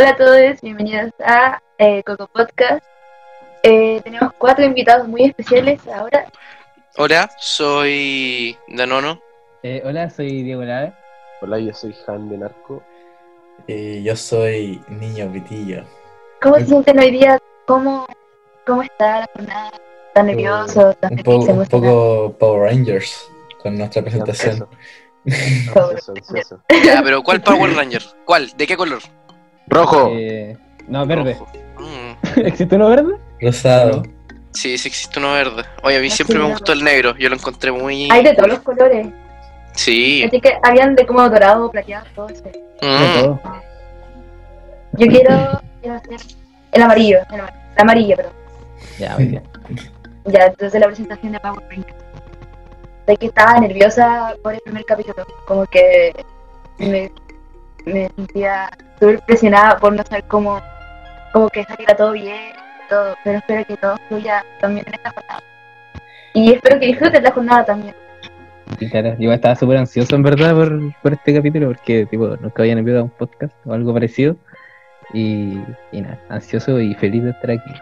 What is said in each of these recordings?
Hola a todos, bienvenidos a eh, Coco Podcast. Eh, tenemos cuatro invitados muy especiales ahora. Hola, soy Danono. Eh, hola, soy Diego Lave. Hola, yo soy Han de Narco. Eh, yo soy Niño Pitillo. ¿Cómo se sienten hoy día? ¿Cómo, cómo está la jornada? ¿Tan nervioso? ¿Tan Un, poco, un poco Power Rangers con nuestra presentación. Ya, pero ¿cuál Power Ranger? ¿Cuál? ¿De qué color? Rojo. Eh, no, verde. Rojo. Mm, ¿Existe uno verde? Rosado. Sí, sí existe uno verde. Oye, a mí siempre sí, me gustó el negro. Yo lo encontré muy... Hay de todos los colores. Sí. Así que habían de como dorado, plateado, todo eso. De Mm, todo. Yo quiero, quiero hacer el amarillo, el amarillo, el amarillo, perdón. Ya, muy bien. Ya, entonces la presentación de Power Rangers. Sé que estaba nerviosa por el primer capítulo, como que me, me sentía súper presionada por no saber cómo, cómo que saliera todo bien, todo, pero espero que todo fluya también en esta jornada. Y espero que disfruten la jornada también. Y claro, yo estaba súper ansioso en verdad por, por este capítulo porque tipo nunca habían enviado un podcast o algo parecido. Y, y nada, ansioso y feliz de estar aquí.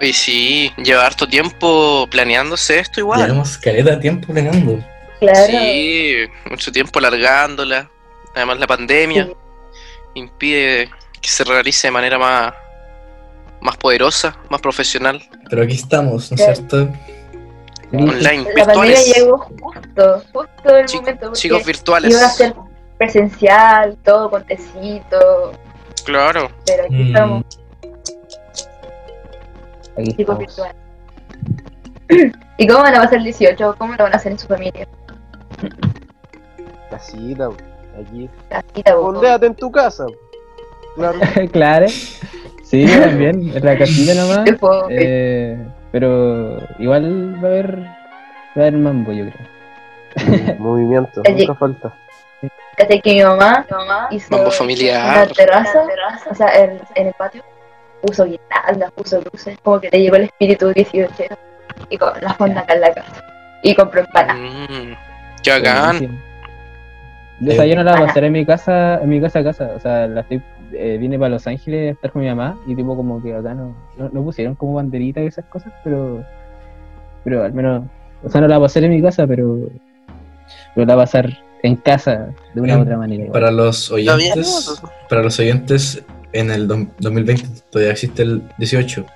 Y sí, lleva harto tiempo planeándose esto igual. Llevamos caleta de tiempo planeando. Claro. Sí, mucho tiempo alargándola. Además la pandemia Sí. impide que se realice de manera más, más poderosa, más profesional, Pero aquí estamos, ¿no es Claro. cierto? online, La pandemia virtuales. llegó justo, justo el momento, Chicos virtuales. iba a ser presencial, todo con tecito, Claro. pero aquí Mm, estamos. Aquí tipo estamos. virtual. ¿Y cómo van a pasar el 18? ¿Cómo lo van a hacer en su familia? Casita, aquí. Ondéate en tu casa. Claro. claro. Sí, también, en la casita nomás. Eh, pero igual va a haber, va a haber mambo, yo creo. Movimiento, nunca falta. ¿cachai? que mi mamá, mi mamá hizo Mambo una familiar. terraza, o sea, en, en el patio, puso guirnaldas, puso luces, como que le llegó el espíritu 18 y con la fonda acá en la casa. Y compró empanadas. Mm, qué bacán. Sí. O sea, yo no la voy a hacer en mi casa, en mi casa a casa. O sea, la estoy, eh, vine para Los Ángeles a estar con mi mamá y tipo como que acá no, no, no pusieron como banderitas y esas cosas, pero pero al menos, o sea, no la voy a hacer en mi casa, pero, pero la voy a hacer en casa de una u otra manera. igual. Para los oyentes, para los oyentes, en el dom- 2020 todavía existe el 18.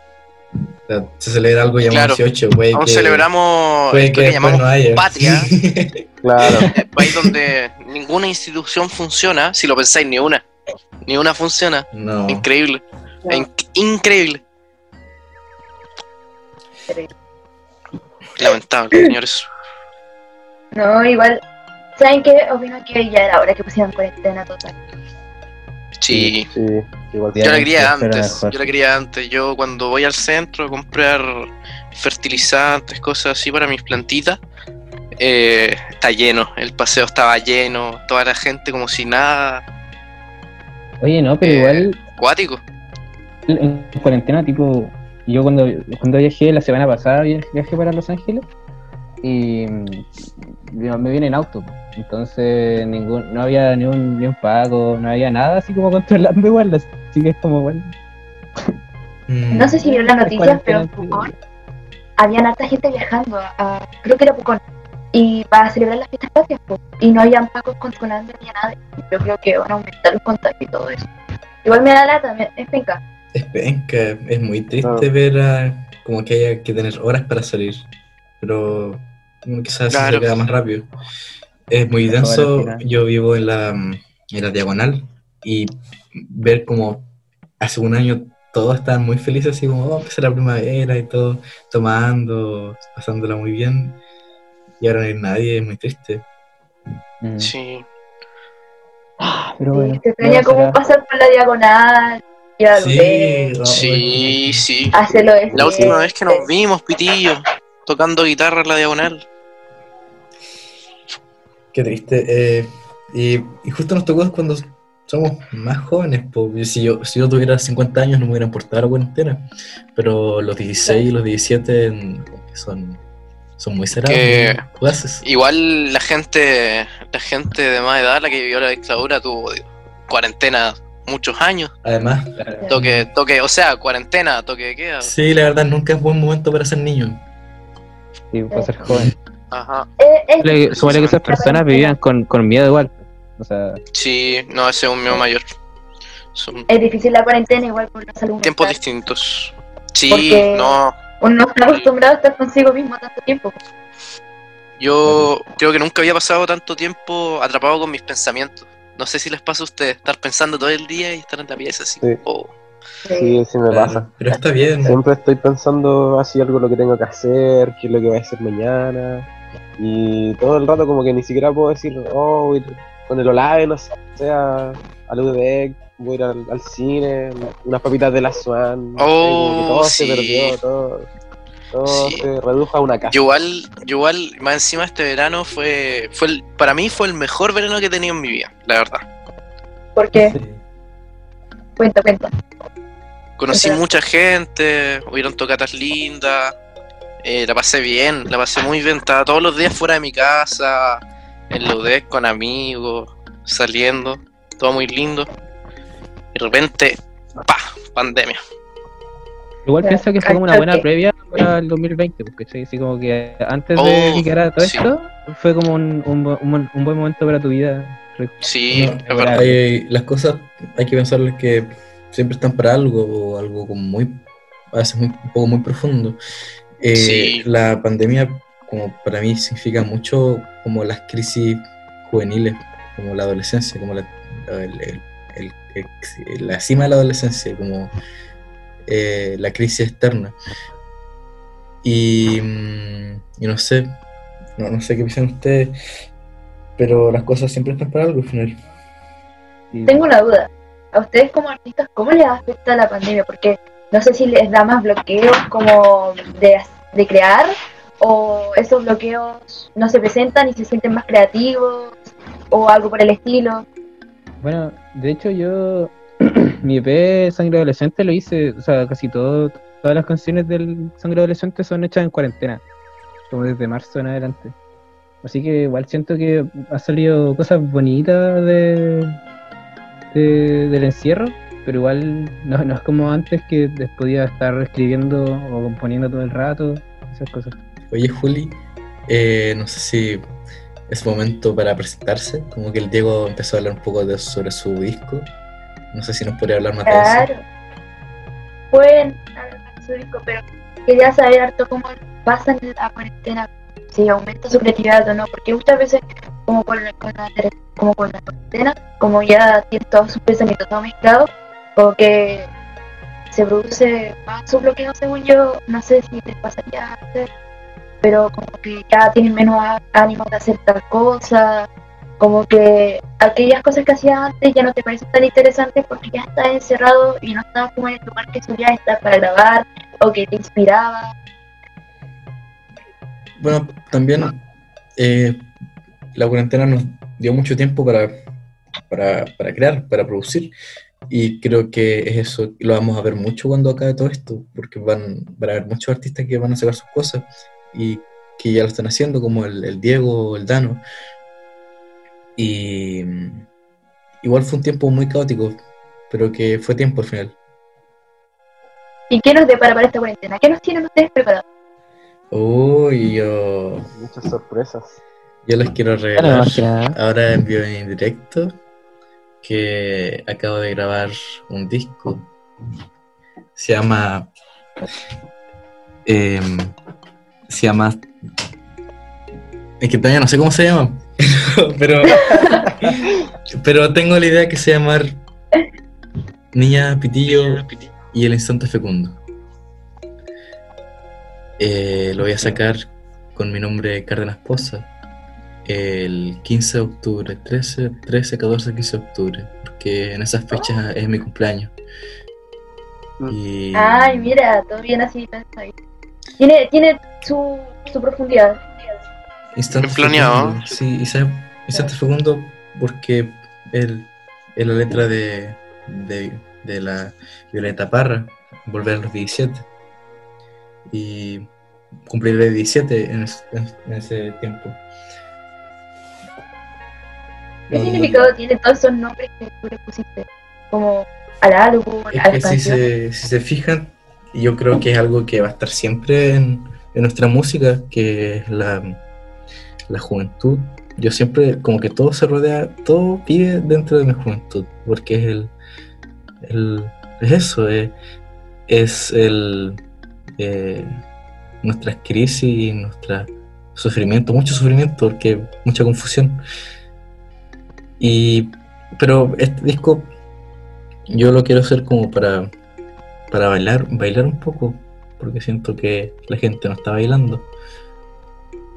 O sea, se celebra algo llamado Claro. 18. Puede Aún que, celebramos esto que llamamos no haya. patria. Claro. el país donde ninguna institución funciona, si lo pensáis, ni una. Ni una funciona. no. Increíble. No. In- increíble. Lamentable, señores. No, igual, ¿saben qué? Opino que ya era hora que pusieran cuarentena total. Sí. Sí, igual. Ya. Yo la quería antes, yo la quería antes. Yo cuando voy al centro a comprar fertilizantes, cosas así para mis plantitas, eh, está lleno, el paseo estaba lleno, toda la gente como si nada, Oye, no, pero eh, igual acuático. en cuarentena, tipo, yo cuando, cuando viajé la semana pasada, viaj- viajé para Los Ángeles y me vine en auto, entonces ningún, no había ni un, ni un pago, no había nada así como controlando igual, así que es como, bueno, Mm, No sé si vieron las noticias, pero en Pucón habían harta gente viajando a, a- creo que era Pucón, y para celebrar las fiestas patrias, po, y no habían pagos controlando ni a nadie. Yo creo que van a aumentar los contagios y todo eso. Igual me da lata, es penca. Es penca, es muy triste Claro. ver a- como que haya que tener horas para salir, pero quizás Claro. se queda más rápido. Es muy denso, yo vivo en la, en la diagonal y ver como hace un año todos estaban muy felices, así como, oh, empezar la primavera y todo, tomando, pasándola muy bien, y ahora no hay nadie, es muy triste. mm. Sí. pero bueno, se extraña no, como pasar por la diagonal, y Sí, ver, Sí, sí. hacerlo La última vez que nos vimos, Pitillo, tocando guitarra en la diagonal. Qué triste. eh, y, y justo nos tocó cuando somos más jóvenes. po. Si, yo, si yo tuviera 50 años no me hubiera importado la cuarentena. Pero los 16 y los 17 mm, son, son muy cerrados. Igual la gente, la gente de más edad, la que vivió la dictadura, tuvo cuarentena muchos años. Además, Toque, toque, o sea, cuarentena, toque de queda. sí, la verdad, nunca es buen momento para ser niño. Sí, para ser joven. Ajá. Eh, supone que esas personas vivían con, con miedo igual. O sea, Sí, no, ese es un mío mayor. Son es difícil la cuarentena igual por la salud tiempos mental. distintos. Sí, Porque- no. Uno no está acostumbrado a estar consigo mismo tanto tiempo. Yo creo que nunca había pasado tanto tiempo atrapado con mis pensamientos. No sé si les pasa a ustedes estar pensando todo el día y estar en la pieza así. Sí. Oh, Sí, sí me pasa. Pero está bien. Siempre estoy pensando así algo lo que tengo que hacer, qué es lo que voy a hacer mañana. Y todo el rato como que ni siquiera puedo decir, oh, voy con el Olave, no sé, a, al UDEC, voy a ir al, al cine, unas papitas de la Swan. Oh, todo sí. se perdió, todo, todo Sí. se redujo a una casa. Yo igual, yo igual, más encima este verano fue, fue el- para mí fue el mejor verano que he tenido en mi vida, la verdad. Porque, Sí. Cuenta, cuenta. Conocí mucha gente, hubieron tocatas lindas, eh, la pasé bien, la pasé muy bien, estaba todos los días fuera de mi casa, en la UDEC con amigos, saliendo, todo muy lindo. Y de repente, pa, pandemia. Igual pienso que fue como una buena previa para el 2020, porque sí, sí, como que antes de Oh, que quedara todo sí. esto, fue como un, un, un buen- un buen momento para tu vida. Sí, No, es verdad. hay- las cosas hay que pensarles que siempre están para algo, o algo como muy, a veces muy, un poco muy profundo. Eh, Sí. La pandemia, como para mí, significa mucho como las crisis juveniles, como la adolescencia, como la, el- el- el- el- la cima de la adolescencia, como eh, la crisis externa. Y, mm, y no sé, no, no sé qué piensan ustedes, pero las cosas siempre están para algo al final. Y- Tengo una duda. A ustedes como artistas, ¿cómo les afecta la pandemia? Porque no sé si les da más bloqueos como de, de crear o esos bloqueos no se presentan y se sienten más creativos o algo por el estilo. Bueno, de hecho yo, mi EP Sangre Adolescente lo hice, o sea, casi todo, todas las canciones del Sangre Adolescente son hechas en cuarentena, como desde marzo en adelante. Así que igual siento que ha salido cosas bonitas de, de- del encierro, pero igual no, es como antes que podía estar escribiendo o componiendo todo el rato, esas cosas. Oye, Juli, eh, no sé si es momento para presentarse, como que el Diego empezó a hablar un poco de, sobre su disco. No sé si nos podría hablar más de eso. Claro. Pueden hablar pero quería saber harto cómo pasa en la cuarentena, si aumenta su creatividad o no, porque muchas veces, como con con la, como con la cuarentena, como ya tiene todos sus pensamientos todo mezclados, como que se produce más su bloqueo, según yo, no sé si les pasaría a ustedes, pero como que ya tienen menos ánimo de hacer tal cosa, como que aquellas cosas que hacías antes ya no te parecen tan interesantes porque ya estás encerrado y no estabas como en el lugar que solías estar para grabar o que te inspiraba. Bueno, también eh, la cuarentena nos dio mucho tiempo para, para, para crear, para producir. Y creo que es eso, lo vamos a ver mucho cuando acabe todo esto, porque van, van a haber muchos artistas que van a sacar sus cosas y que ya lo están haciendo, como el, el Diego, el Dano. Y igual fue un tiempo muy caótico, pero que fue tiempo al final. ¿Y qué nos depara para esta cuarentena? ¿Qué nos tienen ustedes preparados? Uy, yo, Muchas sorpresas. yo les quiero regalar. Ahora envío en directo que acabo de grabar un disco. Se llama. em, se llama. Es que todavía no sé cómo se llama. pero. pero tengo la idea que se llama Niña Pitillo y el instante fecundo. Eh, lo voy a sacar con mi nombre Cárdenas Poza el 15 de octubre, 13, 13, 14, 15 de octubre, porque en esas fechas es mi cumpleaños. Mm. Y Ay, mira, todo bien así. Tiene, tiene su, su profundidad. Instante Bien planeado. Fecundo, Sí, Instante Fecundo porque el, es la letra de, de, de la Violeta Parra, Volver a los 17. Y cumpliré 17 en, es- en- en ese tiempo. ¿Qué significado tienen todos esos nombres que tú le pusiste? como al álbum, Es a que las si se, si se fijan, yo creo que es algo que va a estar siempre en, en nuestra música, que es la, la juventud. Yo siempre, como que todo se rodea, todo vive dentro de mi juventud, porque es el, es eso, es, es el eh, nuestras crisis, nuestro sufrimiento, mucho sufrimiento, porque mucha confusión. Y pero este disco yo lo quiero hacer como para para bailar, bailar un poco, porque siento que la gente no está bailando.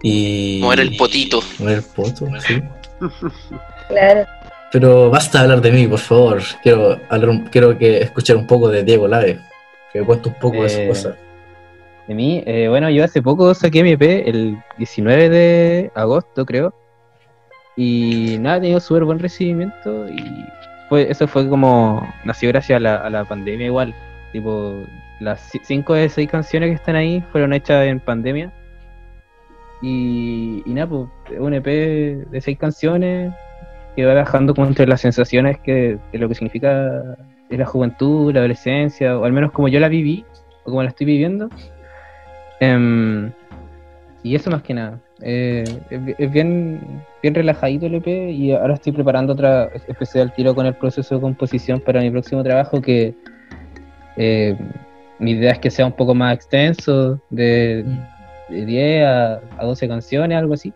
Y Mover el potito. mover el poto, sí. Claro. Pero basta de hablar de mí, por favor. Quiero hablar un- quiero que escuchar un poco de Diego Lave, que me cuente un poco de su Eh, cosa. De mí, eh, bueno, yo hace poco saqué mi EP, el 19 de agosto, creo. Y nada, ha tenido súper buen recibimiento. Y fue, eso fue como. Nació gracias a la, a la pandemia, igual. Tipo, las ci- cinco de seis canciones que están ahí fueron hechas en pandemia. Y, nada, pues, un EP de seis canciones que va bajando como entre las sensaciones que, lo que significa la juventud, la adolescencia, o al menos como yo la viví, o como la estoy viviendo. Em, y eso más que nada. Eh, es, bi- es bien, bien relajadito el EP y ahora estoy preparando otra, empecé al tiro con el proceso de composición para mi próximo trabajo que eh, mi idea es que sea un poco más extenso, de, de 10 a, a 12 canciones, algo así.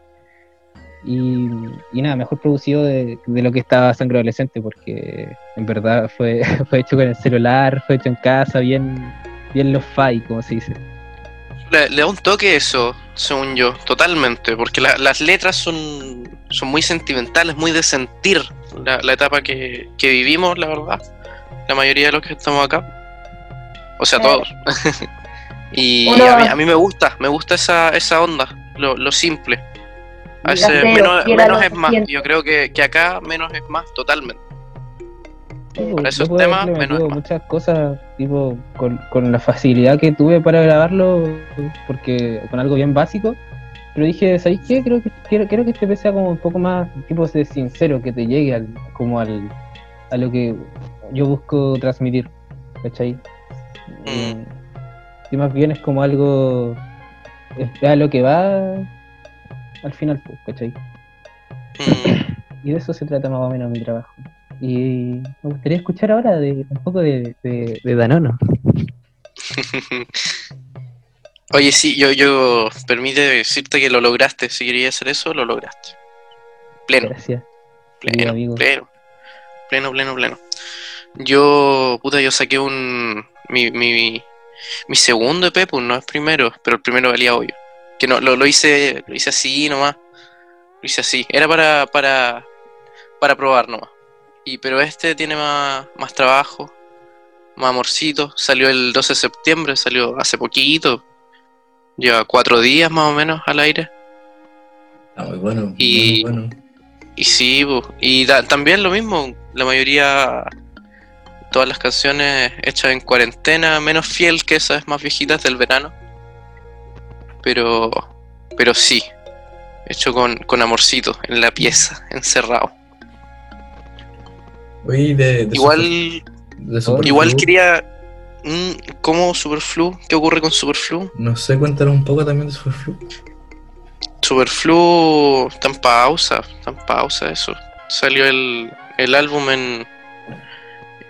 Y, y nada, mejor producido de, de lo que estaba Sangre Adolescente, porque en verdad fue, fue hecho con el celular, fue hecho en casa, bien, bien lo-fi, como se dice. Le, le da un toque eso, según yo, totalmente, porque la- las letras son, son muy sentimentales, muy de sentir la, la etapa que, que vivimos, la verdad, la mayoría de los que estamos acá, o sea, Claro. todos. y a, mí, a mí me gusta, me gusta esa, esa onda, lo, lo simple. A veces menos, es más, yo creo que, que acá menos es más, totalmente. Eh, Para esos puedo temas, menos es más. muchas cosas, tipo, con, con la facilidad que tuve para grabarlo, porque con algo bien básico, pero dije, ¿sabéis qué? Creo que, quiero, quiero que este EP sea como un poco más, tipo, de sincero, que te llegue al, como al, a lo que yo busco transmitir, ¿cachai? Mm. Y más bien es como algo, es a lo que va al final, pues, ¿cachai? Mm. Y de eso se trata más o menos mi trabajo. Y me gustaría escuchar ahora de un poco de, de, de Danono. Oye, sí, yo, yo, permite decirte que lo lograste, si querías hacer eso, lo lograste. Pleno. Gracias. Pleno, amigo. pleno, pleno, pleno, pleno. Yo, puta, yo saqué un. Mi, mi, mi segundo EP, pues no es primero, pero el primero valía hoyo. Que no, lo, lo hice, lo hice así nomás. Lo hice así. Era para, para, para probar nomás. Y, pero este tiene más, más trabajo, más amorcito. Salió el 12 de septiembre, salió hace poquito. Lleva cuatro días más o menos al aire. Está muy bueno, Y- muy bueno. Y sí, po. y da- también lo mismo, la mayoría, todas las canciones hechas en cuarentena, menos fiel que esas más viejitas del verano. Pero, pero sí, hecho con, con amorcito, en la pieza, encerrado. Oye, de, de Igual, Super- de igual quería, mm, ¿cómo Superflu? ¿Qué ocurre con Superflu? No sé, cuéntanos un poco también de Superflu. Superflu está en pausa, está en pausa eso. Salió el, el álbum en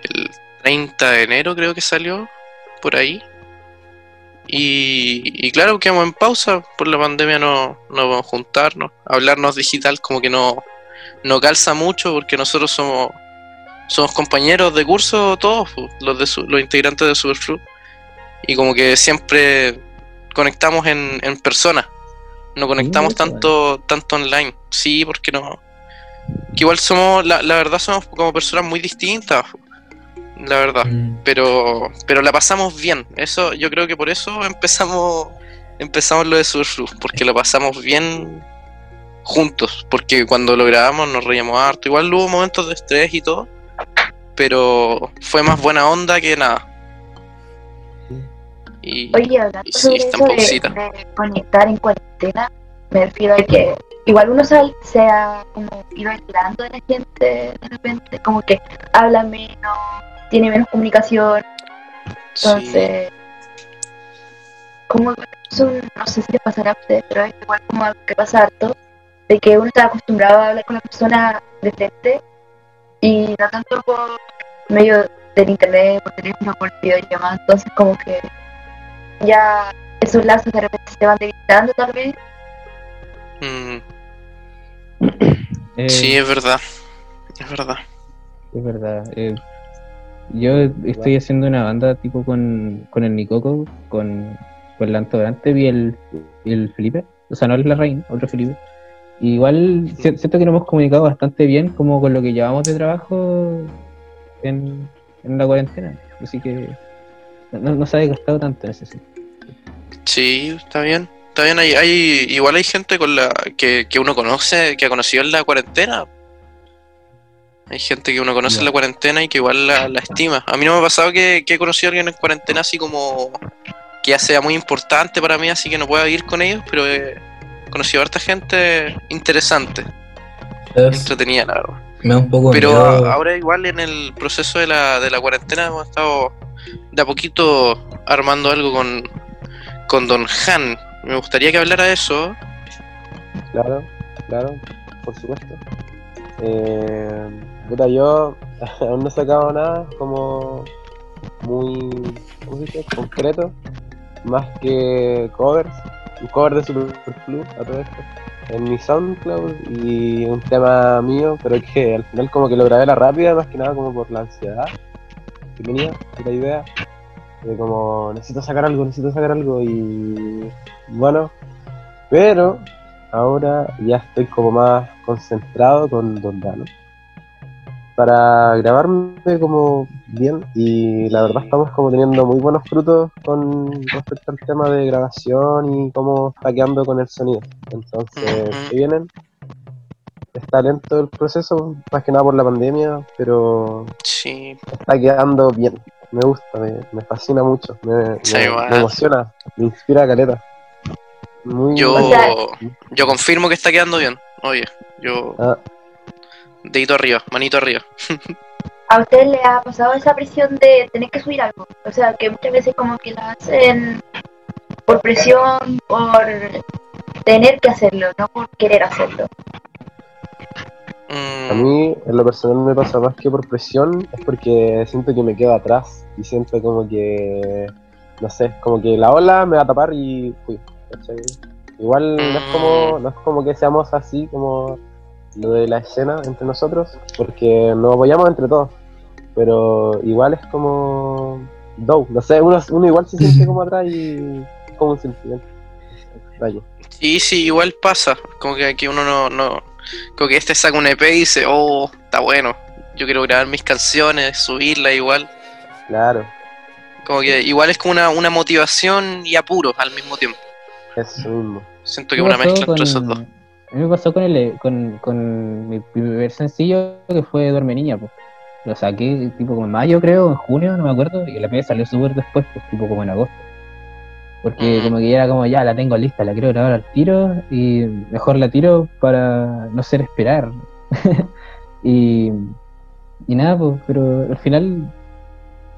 el 30 de enero creo que salió, por ahí. Y, y claro, quedamos en pausa, por la pandemia no, no vamos a juntarnos. Hablarnos digital como que no, no calza mucho porque nosotros somos, somos compañeros de curso todos, pues, los, de su- los integrantes de Superflu. Y como que siempre conectamos en, en persona. No conectamos eso, tanto, tanto online. Sí, porque no. Que igual somos, la, la verdad somos como personas muy distintas. La verdad. Mm. Pero, pero la pasamos bien. Eso, yo creo que por eso empezamos, empezamos lo de Superflu, porque lo pasamos bien juntos. Porque cuando lo grabamos nos reíamos harto. Igual hubo momentos de estrés y todo. Pero fue más buena onda que nada. Y Oye, hablando Y sí, sobre eso de, de conectar en cuarentena, me refiero a que igual uno se, se ha como ido aislando de la gente de repente, como que habla menos, tiene menos comunicación, entonces, como eso, no sé si le pasará a ustedes, pero es igual como algo que pasa harto, de que uno está acostumbrado a hablar con la persona de frente y no tanto por medio del internet, por teléfono, por videollamada, entonces como que ya esos lazos de repente se van debilitando tal vez. Mm, Eh, sí, es verdad. Es verdad. Es verdad. eh, yo estoy haciendo una banda tipo con, con el Nicoco, con, con el Antodorante y el, el Felipe. O sea, no es la reina, otro Felipe. Y igual si- siento que nos hemos comunicado bastante bien como con lo que llevamos de trabajo en, en la cuarentena. Así que no, no se ha desgastado tanto en ese sentido. Sí, está bien. Está bien, hay, hay, igual hay gente con la que, que uno conoce, que ha conocido en la cuarentena. Hay gente que uno conoce en la cuarentena y que igual la, la estima. A mí no me ha pasado que, que he conocido a alguien en cuarentena así como que ya sea muy importante para mí, así que no pueda ir con ellos, pero he conocido a harta gente interesante, entretenida, la verdad. Me da un poco Pero miedo. ahora igual en el proceso de la, de la cuarentena hemos estado de a poquito armando algo con, con Don Han. Me gustaría que hablara de eso. Claro, claro, por supuesto. Eh, yo aún no he sacado nada como muy. Concreto, más que covers, un cover de Superflu a todo esto, en mi SoundCloud y un tema mío, pero que al final como que lo grabé la rápida, más que nada como por la ansiedad que tenía, la idea de como necesito sacar algo, necesito sacar algo y bueno, pero ahora ya estoy como más concentrado con Don Dano para grabarme como bien y la verdad estamos como teniendo muy buenos frutos con respecto al tema de grabación y cómo está quedando con el sonido. Entonces. ¿qué vienen? Está lento el proceso, más que nada por la pandemia, pero Sí, está quedando bien. Me gusta, me, me fascina mucho, me, Sí, me- emociona, me inspira caleta. Muy yo, O sea- yo confirmo que está quedando bien. Oye, yo. Ah. Dedito arriba, manito arriba. ¿A ustedes les ha pasado esa presión de tener que subir algo? O sea, que muchas veces como que la hacen por presión, por tener que hacerlo, no por querer hacerlo. A mí, en lo personal, me pasa más que por presión, es porque siento que me quedo atrás y siento como que, no sé, como que la ola me va a tapar y fui. ¿Cachai? Igual no es como, no es como que seamos así como lo de la escena entre nosotros, porque nos apoyamos entre todos, pero igual es como, do, no sé, uno, uno igual se siente como atrás y como un sentimiento. Extraño. Sí, sí, igual pasa. Como que aquí uno no, no. Como que este saca un EP y dice, oh, está bueno. Yo quiero grabar mis canciones, subirla igual. Claro, Como que igual es como una, una motivación y apuro al mismo tiempo. Eso mismo. Siento que una mezcla con- entre esos dos. A mí me pasó con, el, con, con mi primer sencillo que fue Duerme Niña, pues. Lo saqué tipo como en mayo, creo, en junio, no me acuerdo, y la media salió súper después, pues, tipo como en agosto. Porque Ujú. como que ya era como, ya la tengo lista, la quiero grabar al tiro, y mejor la tiro para no ser esperar. y, y nada, pues, pero al final,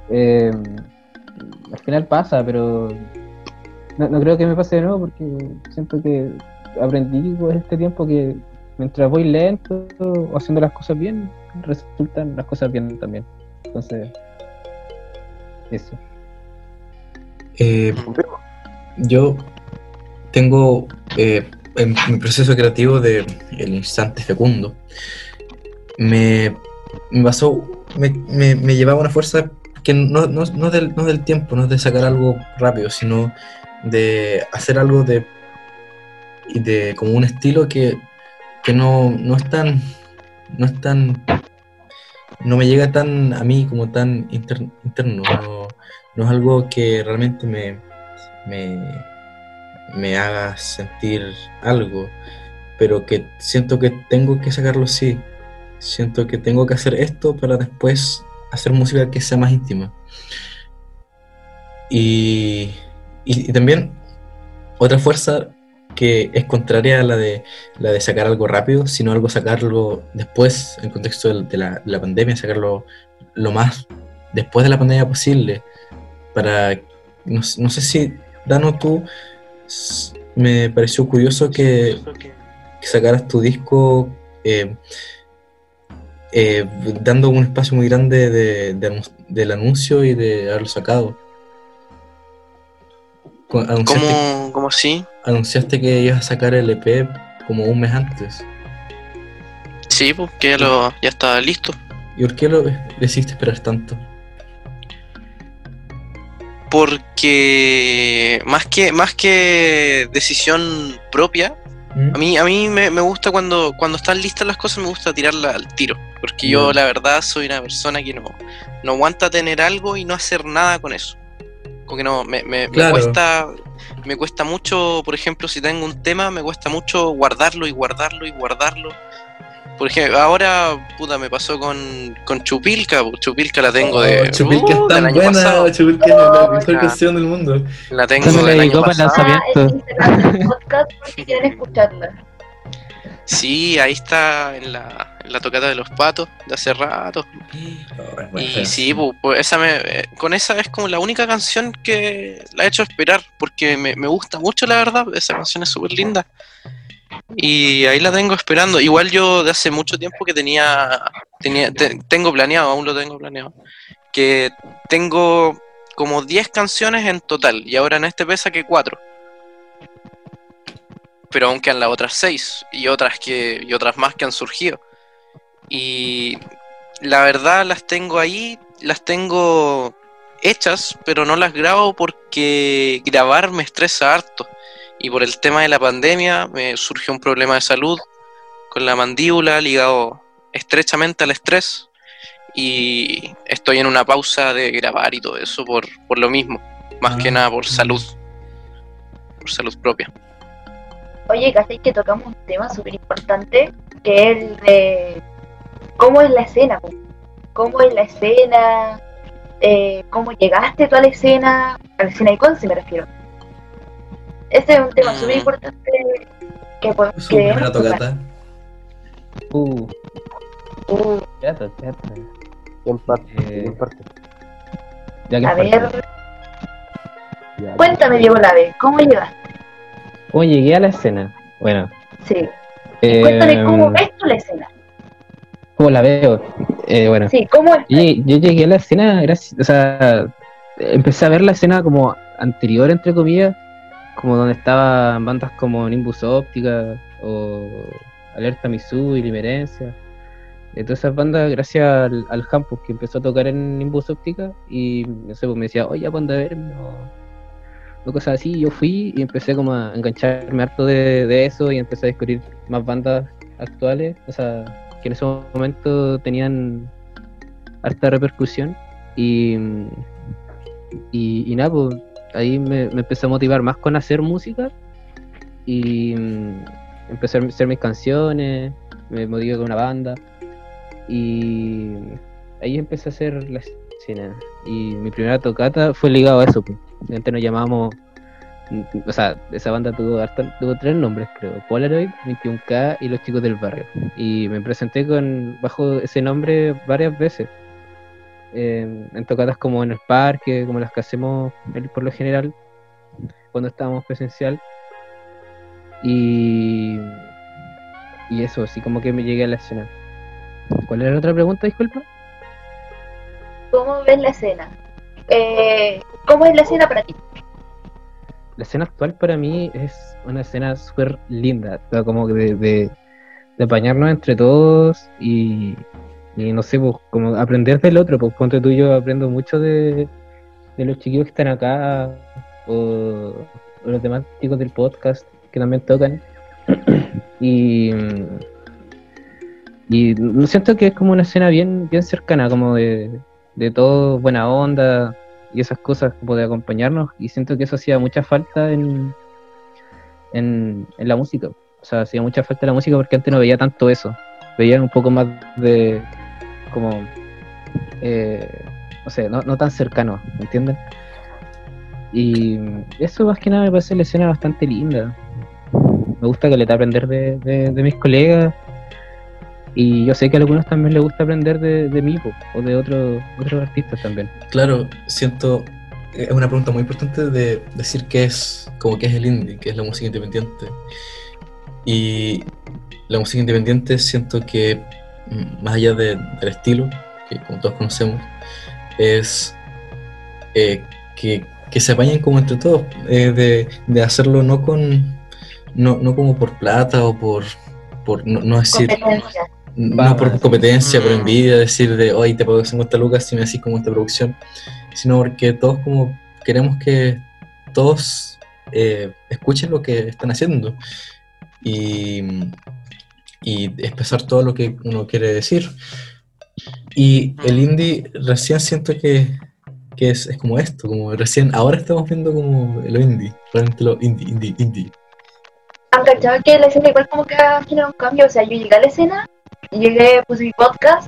eh, al final pasa, pero no, no creo que me pase de nuevo porque siento que aprendí con este tiempo que mientras voy lento o haciendo las cosas bien, resultan las cosas bien también. Entonces, eso. Eh, yo tengo eh, en mi proceso creativo de El Instante Fecundo, me, me basó, me, me- me llevaba una fuerza que no, no, no del, no del tiempo, no de sacar algo rápido, sino de hacer algo de, de como un estilo que, que no, no es tan, no es tan, no me llega tan a mí como tan inter- interno, no, no es algo que realmente me, me, me haga sentir algo, pero que siento que tengo que sacarlo sí. Siento que tengo que hacer esto para después hacer música que sea más íntima. Y, y, también otra fuerza que es contraria a la de, la de sacar algo rápido, sino algo sacarlo después, en contexto de, la, de la pandemia, sacarlo lo más después de la pandemia posible. Para, no, no sé si, Dano, tú, me pareció curioso que, sacaras tu disco eh, eh, dando un espacio muy grande de, del anuncio y de haberlo sacado. Anunciaste, ¿Cómo, cómo sí? anunciaste que ibas a sacar el EP como un mes antes. Sí, pues que ya, lo, ya está listo. ¿Y por qué lo decidiste esperar tanto? Porque más que, más que decisión propia, ¿Mm? a mí, a mí me, me gusta cuando, cuando están listas las cosas, me gusta tirarla al tiro. Porque yo, Ya. la verdad, soy una persona que no, no aguanta tener algo y no hacer nada con eso. Como que no, me, me, me Claro. cuesta. Me cuesta mucho, por ejemplo, si tengo un tema, me cuesta mucho guardarlo y guardarlo y guardarlo. Por ejemplo, ahora, puta, me pasó con, con Chupilca. Chupilca la tengo de. Oh, Chupilca uh, es tan año buena, pasado. Chupilca es la Oh, mejor canción del mundo. La tengo me del año para el pasado. lanzamiento. Ah, el podcast porque quieren escucharla. Sí, ahí está en la, la tocata de los patos de hace rato. Oh, Y sí, pu- pues, esa me, eh, con esa es como la única canción que la he hecho esperar, porque me, me gusta mucho, la verdad. Esa canción es súper linda. Y ahí la tengo esperando. Igual yo de hace mucho tiempo que tenía, tenía te- tengo planeado, aún lo tengo planeado, que tengo como 10 canciones en total, y ahora en este pesa que 4. Pero aún quedan las otras 6 y otras que y otras más que han surgido. Y la verdad las tengo ahí, las tengo hechas, pero no las grabo porque grabar me estresa harto. Y por el tema de la pandemia me surgió un problema de salud con la mandíbula ligado estrechamente al estrés y estoy en una pausa de grabar y todo eso por, por lo mismo, más Ah. que nada por salud, por salud propia. Oye, casi que tocamos un tema súper importante, que es el de cómo es la escena, cómo es la escena, eh, cómo llegaste tú a la escena, a la escena de Conce me refiero. Ese es un tema Mm. súper importante que podemos primera tocar. tocata. Uh, Uh, teatro. ¿Quién parte? Eh, ¿Quién parte? Ya que a ver, Ya, cuéntame Diego Lave, ¿cómo llegaste? ¿Cómo llegué a la escena? Bueno, Sí, eh, cuéntame cómo ves tú la escena. ¿Cómo la veo? Eh, bueno, Sí, ¿cómo yo, yo llegué a la escena, gracias, o sea, empecé a ver la escena como anterior, entre comillas, como donde estaban bandas como Nimbus Óptica o Alerta Misu y Limerencia. De todas esas bandas, gracias al, al Hampus que empezó a tocar en Nimbus Óptica y no sé, pues me decía, oye, ¿cuándo a verme? O, o cosas así. Yo fui y empecé como a engancharme harto de, de eso y empecé a descubrir más bandas actuales, o sea, que en ese momento tenían harta repercusión y, y, nada, pues ahí me, me empecé a motivar más con hacer música y mm, empecé a hacer mis canciones, me motivé con una banda y ahí empecé a hacer la escena y mi primera tocata fue ligado a eso, pues. antes nos llamábamos o sea, esa banda tuvo, harta- tuvo tres nombres, creo. Polaroid, 21K y Los Chicos del Barrio. Y me presenté con bajo ese nombre varias veces. En tocatas como en el parque, como las que hacemos por lo general cuando estábamos presencial. Y, y eso, así como que me llegué a la escena. ¿Cuál era la otra pregunta, disculpa? ¿Cómo ves la escena? Eh, ¿Cómo es la escena para ti? La escena actual para mí es una escena súper linda, o como de, de, apañarnos entre todos y, y no sé, pues como aprender del otro, pues ponte tú yo aprendo mucho de, de los chiquillos que están acá o, los demás chicos del podcast que también tocan. Y y siento que es como una escena bien bien cercana, como de, de todo buena onda, y esas cosas como acompañarnos y siento que eso hacía mucha falta en, en, en la música. O sea, hacía mucha falta la música porque antes no veía tanto eso. Veía un poco más de como eh, no sé, no, no tan cercano, ¿me entienden? Y eso más que nada me parece la escena bastante linda. me gusta que le aprender de, de, de mis colegas. Y yo sé que a algunos también les gusta aprender de, de mí o de otros otros artistas también. Claro, siento. Es una pregunta muy importante de decir qué es, como qué es el indie, qué es la música independiente. Y la música independiente siento que, mm, más allá de- del estilo, que como todos conocemos, es eh, que, que se apañen como entre todos, eh, de, de hacerlo no con. No, no como por plata o por. por no, no decir. Competencia. No por competencia, por Mm. envidia, decir de hoy te pago 50 lucas si me decís como esta producción, sino porque todos como queremos que todos eh, escuchen lo que están haciendo y, y expresar todo lo que uno quiere decir. Y el indie recién siento que, que es, es como esto, como recién, ahora estamos viendo como lo indie, realmente lo indie, indie, indie. Han cachado que la escena igual como que ha generado un cambio. O sea, yo llegué a la escena, llegué, puse mi podcast,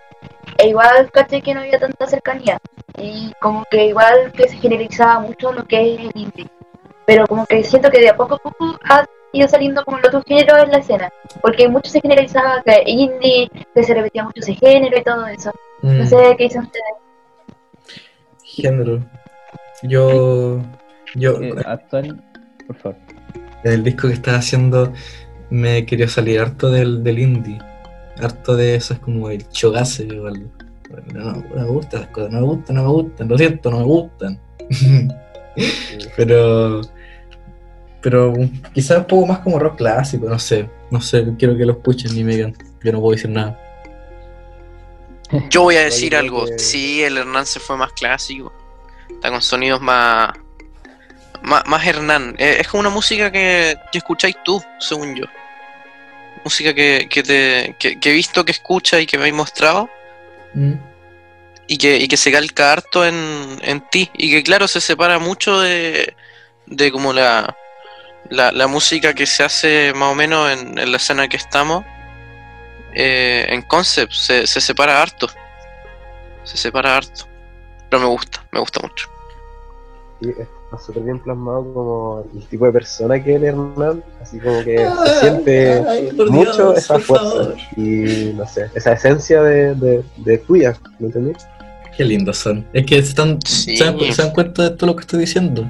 e igual caché que no había tanta cercanía. Y como que igual que se generalizaba mucho lo que es el indie. Pero como que siento que de a poco a poco ha ido saliendo como el otro género en la escena. Porque mucho se generalizaba que indie, que se repetía mucho ese género y todo eso. No Mm. sé qué dicen ustedes. Género. Yo, yo Eh, actual, por favor. el disco que estaba haciendo me quería salir harto del, del indie. Harto de eso es como el chogase. o el- No, no me gustan las cosas, no me gustan, no me gustan, lo siento, no me gustan. pero, pero quizás un poco más como rock clásico, no sé. No sé, quiero que lo escuchen y me digan. Yo no puedo decir nada. Yo voy a decir algo. Sí, el Hernán se fue más clásico. Está con sonidos más. Más, más Hernán. Eh, es como una música que, que escucháis tú, según yo. Música que, que, te, que, que he visto que escucha y que me habéis mostrado. Mm. Y que, y que se calca harto en, en ti. Y que, claro, se separa mucho de, de como la, la, la música que se hace más o menos en, en la escena que estamos. eh, en concept. Se, se separa harto. Se separa harto. Pero me gusta, me gusta mucho. Sí, está súper bien plasmado como el tipo de persona que es Hernán, así como que se siente Ay, mucho Dios, esa fuerza favor. y no sé, esa esencia de, de, de tuya, ¿me entendés? Qué lindos son. Es que se, están, Sí. se, dan, se dan cuenta de todo lo que estoy diciendo.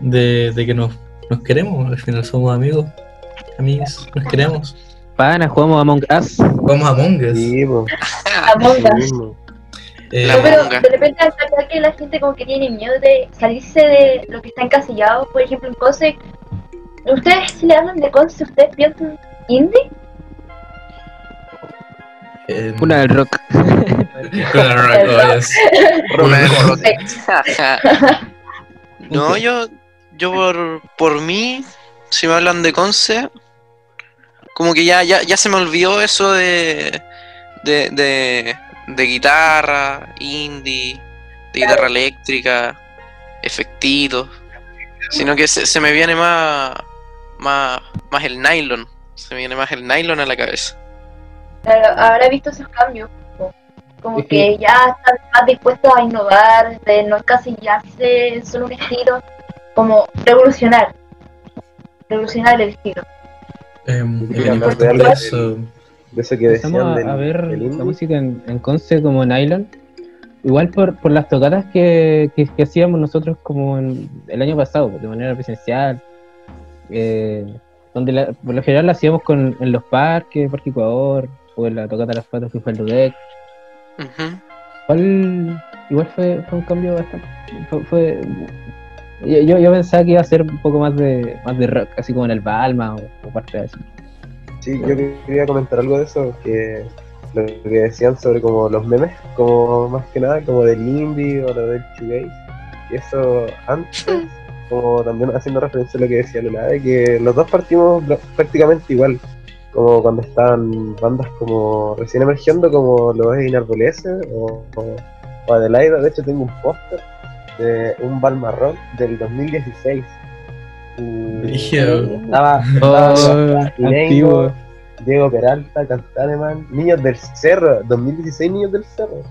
De, de que nos, nos queremos. Al final somos amigos. Amigos, nos queremos. Pana, jugamos Among Us. Vamos a Among Us. Sí, Among Us. Eh, No, pero monga. de repente al pensar que la gente como que tiene miedo de salirse de lo que está encasillado, por ejemplo en Conce, ¿ustedes si le hablan de Conce, ustedes piensan indie? eh, Una del rock. Cuna Rock, oh, yes. Una de Rock. rock. no, yo, yo por, por mí, si me hablan de Conce, como que ya, ya, ya se me olvidó eso de, de, de, de guitarra, indie, de guitarra eléctrica, efectitos, sino que se, se me viene más, más, más el nylon, se me viene más el nylon a la cabeza. Claro, habrá visto esos cambios, como, que ya están más dispuestos a innovar, de no encasillarse en solo un estilo, como revolucionar, revolucionar el estilo. Sí, el de eso. Que decían a, del, a ver del la música en, en Conce como Nylon. Igual por, por las tocadas que, que, que hacíamos nosotros como en, el año pasado, de manera presencial. eh, donde la- por lo general la hacíamos con, en los parques, Parque Ecuador, o en la tocata de las patas que fue el Dudec. Ujú. Igual, igual fue, fue un cambio bastante. Fue, fue- yo, yo, pensaba que iba a ser un poco más de, más de rock, así como en el Balma o, o parte de así. Sí, yo quería comentar algo de eso, que lo que decían sobre como los memes, como más que nada, como del indie o lo del shoegaze, y eso antes, como también haciendo referencia a lo que decía Lula, de que los dos partimos pr- prácticamente igual, como cuando estaban bandas como recién emergiendo, como lo es Inarbolese o, o, o Adelaida, de hecho tengo un póster de un Balmarrock del 2016. Estaba, Oh, estaba Irengo, antiguo. Diego Peralta, Cantaneman, Niños del Cerro, 2016 Niños del Cerro,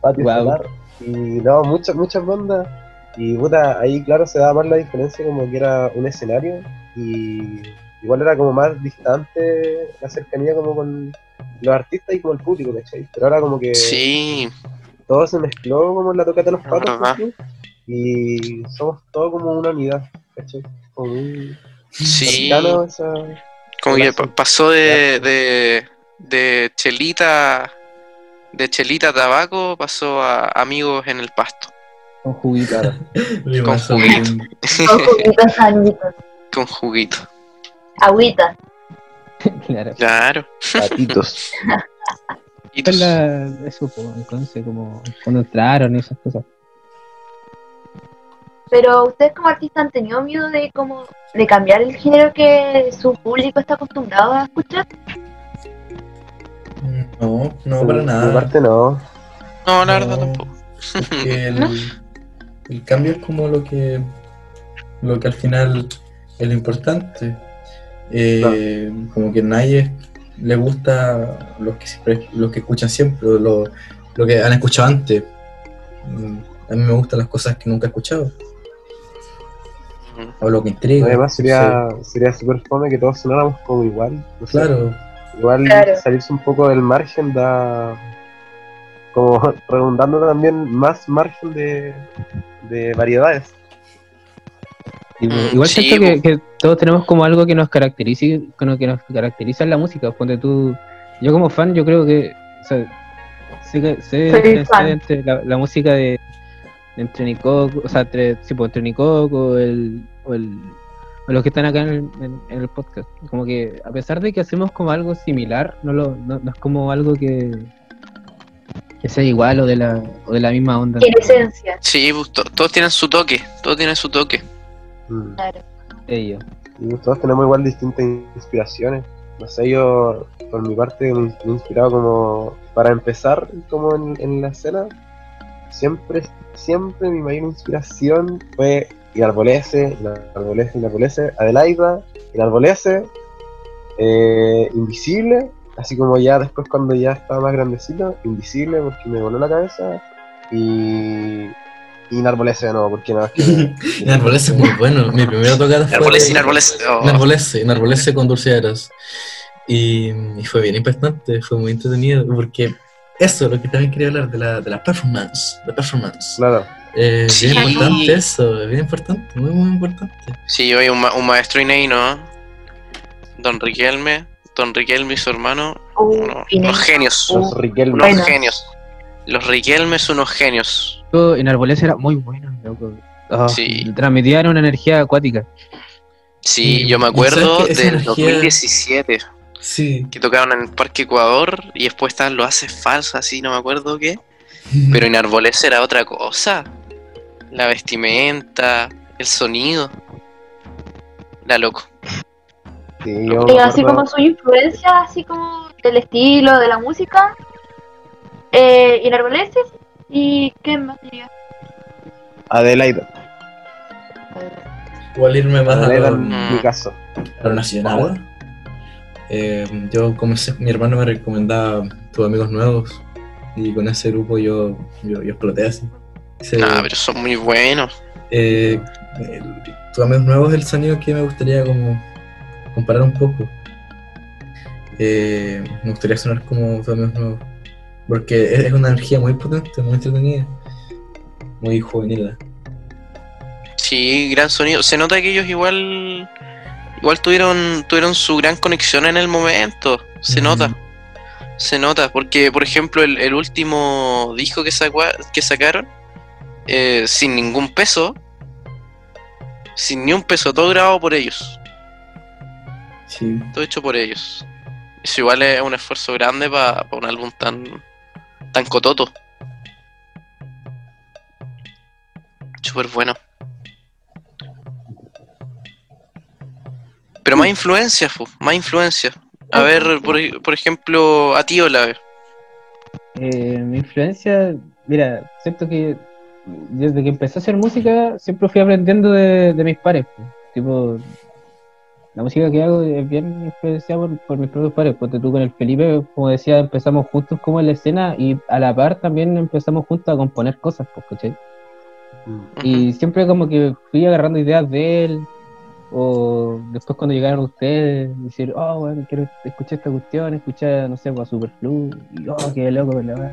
Patio. Solar, y no, muchas, muchas bandas, y puta, ahí claro se da más la diferencia como que era un escenario, y igual era como más distante la cercanía como con los artistas y como el público, ¿cachai? Pero ahora como que Sí, todo se mezcló como en la tocata de los patos y somos todos como una unidad, ¿cachai? Sí. esa... Como que pasó de, de, de chelita de chelita a tabaco, pasó a amigos en el pasto, Con juguito. Con juguito. Con juguito. Agüita. claro. Claro. Patitos. Eso, entonces, como cuando entraron y esas cosas. Pero ustedes como artistas han tenido miedo de como de cambiar el género que su público está acostumbrado a escuchar. No, no, para nada. mi parte no. No, la verdad No, tampoco. El, el cambio es como lo que lo que al final es lo importante. Eh, Como que a nadie le gusta los que siempre, los que escuchan siempre, lo, lo que han escuchado antes. Mm, A mí me gustan las cosas que nunca he escuchado, o lo que intriga. Además sería Sí, sería súper fome que todos sonáramos como igual. no sé. claro, Igual Claro. salirse un poco del margen da como redundando también más margen de, de variedades. Mm, igual sí, siento que, todos tenemos como algo que nos caracteriza, con lo que nos caracteriza en la música. Ponte tú, yo como fan, yo creo que, o sea, sé, que- sé fan. entre la, la música de, de entre Nicoco, o sea, entre, sí, pues, entre Nicoco, el, o el, o los que están acá en el, en- en el podcast. Como que a pesar de que hacemos como algo similar, no, lo, no, no es como algo que, que sea igual o de la, o de la misma onda. En esencia. Sí, pues, to- todos tienen su toque, todos tienen su toque. Mm. Claro. Ellos. Y todos tenemos igual distintas inspiraciones. No sé, yo por mi parte me me he inspirado como para empezar como en, en la escena. Siempre, siempre mi mayor inspiración fue Inarbolese, Inarbolese, Inarbolese, Adelaida, Inarbolese, eh, Invisible, así como ya después cuando ya estaba más grandecito, Invisible porque me voló la cabeza y Inarbolese de nuevo porque nada más que... Inarbolese es muy bueno. Mi primera tocada fue. Árboles, de- inárboles. oh. Inarbolese, Inarbolese con dulceadas. Y, y fue bien impactante, fue muy entretenido, porque eso es lo que también quería hablar de la, de la performance. La performance. Claro. Eh, Sí. Bien importante eso, bien importante, muy, muy importante. Sí, hoy un, ma- un maestro Ineino, Don Riquelme, Don Riquelme y su hermano, Uh, unos, genios, Uh, Los Riquelme. unos Bueno. genios. Los Riquelmes unos genios. En Arbolés era muy bueno, loco. Ah, Sí. Transmitían una energía acuática. Sí, yo me acuerdo del energía- 2017, Sí. que tocaron en el Parque Ecuador y después estaban los haces falsos, así, no me acuerdo qué. Pero en Arbolés era otra cosa. La vestimenta, el sonido. La loco. Sí, yo Y me así como su influencia, así como del estilo, de la música, eh, Inarboleses y ¿qué más diría? Adelaida. Igual irme más a lo, en mi caso. a lo nacional. Eh, yo comencé, mi hermano me recomendaba tus amigos nuevos y con ese grupo yo, yo, yo exploté así. Ese- Nah, pero son muy buenos. eh, tus amigos nuevos es el sonido que me gustaría como comparar un poco. Eh, me gustaría sonar como tus amigos nuevos. Porque es una energía muy potente, muy entretenida. Muy juvenil. Sí, gran sonido. Se nota que ellos igual igual tuvieron tuvieron su gran conexión en el momento. Se Ujú. nota. Se nota porque por ejemplo el, el último disco que sacua- que sacaron eh, sin ningún peso sin ni un peso, todo grabado por ellos, Sí. todo hecho por ellos. Eso igual es un esfuerzo grande para un álbum tan tan cototo. Súper bueno. Pero más influencias, fu, más influencias. A ver, por, ej- por ejemplo, a ti, Olave. Eh, mi influencia, mira, siento que desde que empecé a hacer música siempre fui aprendiendo de, de mis pares. pues. Tipo, la música que hago es bien influenciada por, por mis propios pares. Porque tú con el Felipe, como decía, empezamos juntos como en la escena y a la par también empezamos juntos a componer cosas, pues, ¿cachai? Mm. Y siempre como que fui agarrando ideas de él O después cuando llegaron ustedes, decir, oh, bueno, quiero escuchar esta cuestión, escuchar, no sé, a Superflu, y oh, qué loco, la verdad.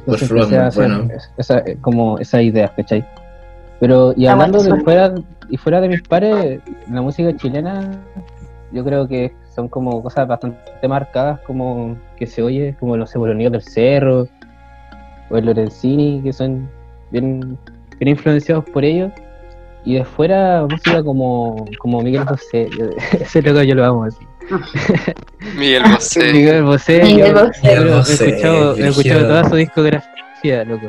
Entonces Superflu es muy bueno. es- esa, eh, como esas ideas, ¿cachai? Pero, y Ah, hablando de fuera, y fuera de mis pares, la música chilena, yo creo que son como cosas bastante marcadas, como que se oye, como no sé, los niños del cerro, o el Lorenzini, que son bien, bien influenciados por ellos. Y de fuera, música como, como Miguel Bosé, yo- ese loco yo lo amo así. Miguel Bosé. Miguel Bosé, Miguel yo- Bosé. Miguel yo he escuchado, he escuchado toda su discografía, loco.